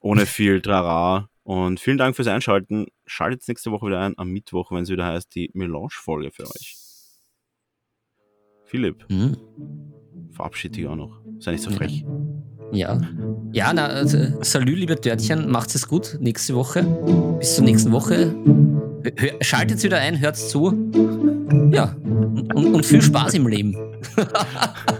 ohne viel Trara. Und vielen Dank fürs Einschalten. Schaltet nächste Woche wieder ein, am Mittwoch, wenn es wieder heißt, die Melange-Folge für euch. Philipp, mhm. verabschiede dich auch noch. Sei nicht so frech. Ja. Ja, na, also, salü, liebe Törtchen, macht es gut nächste Woche. Bis zur nächsten Woche. Schaltet wieder ein, hört zu. Ja, und, und viel Spaß im Leben.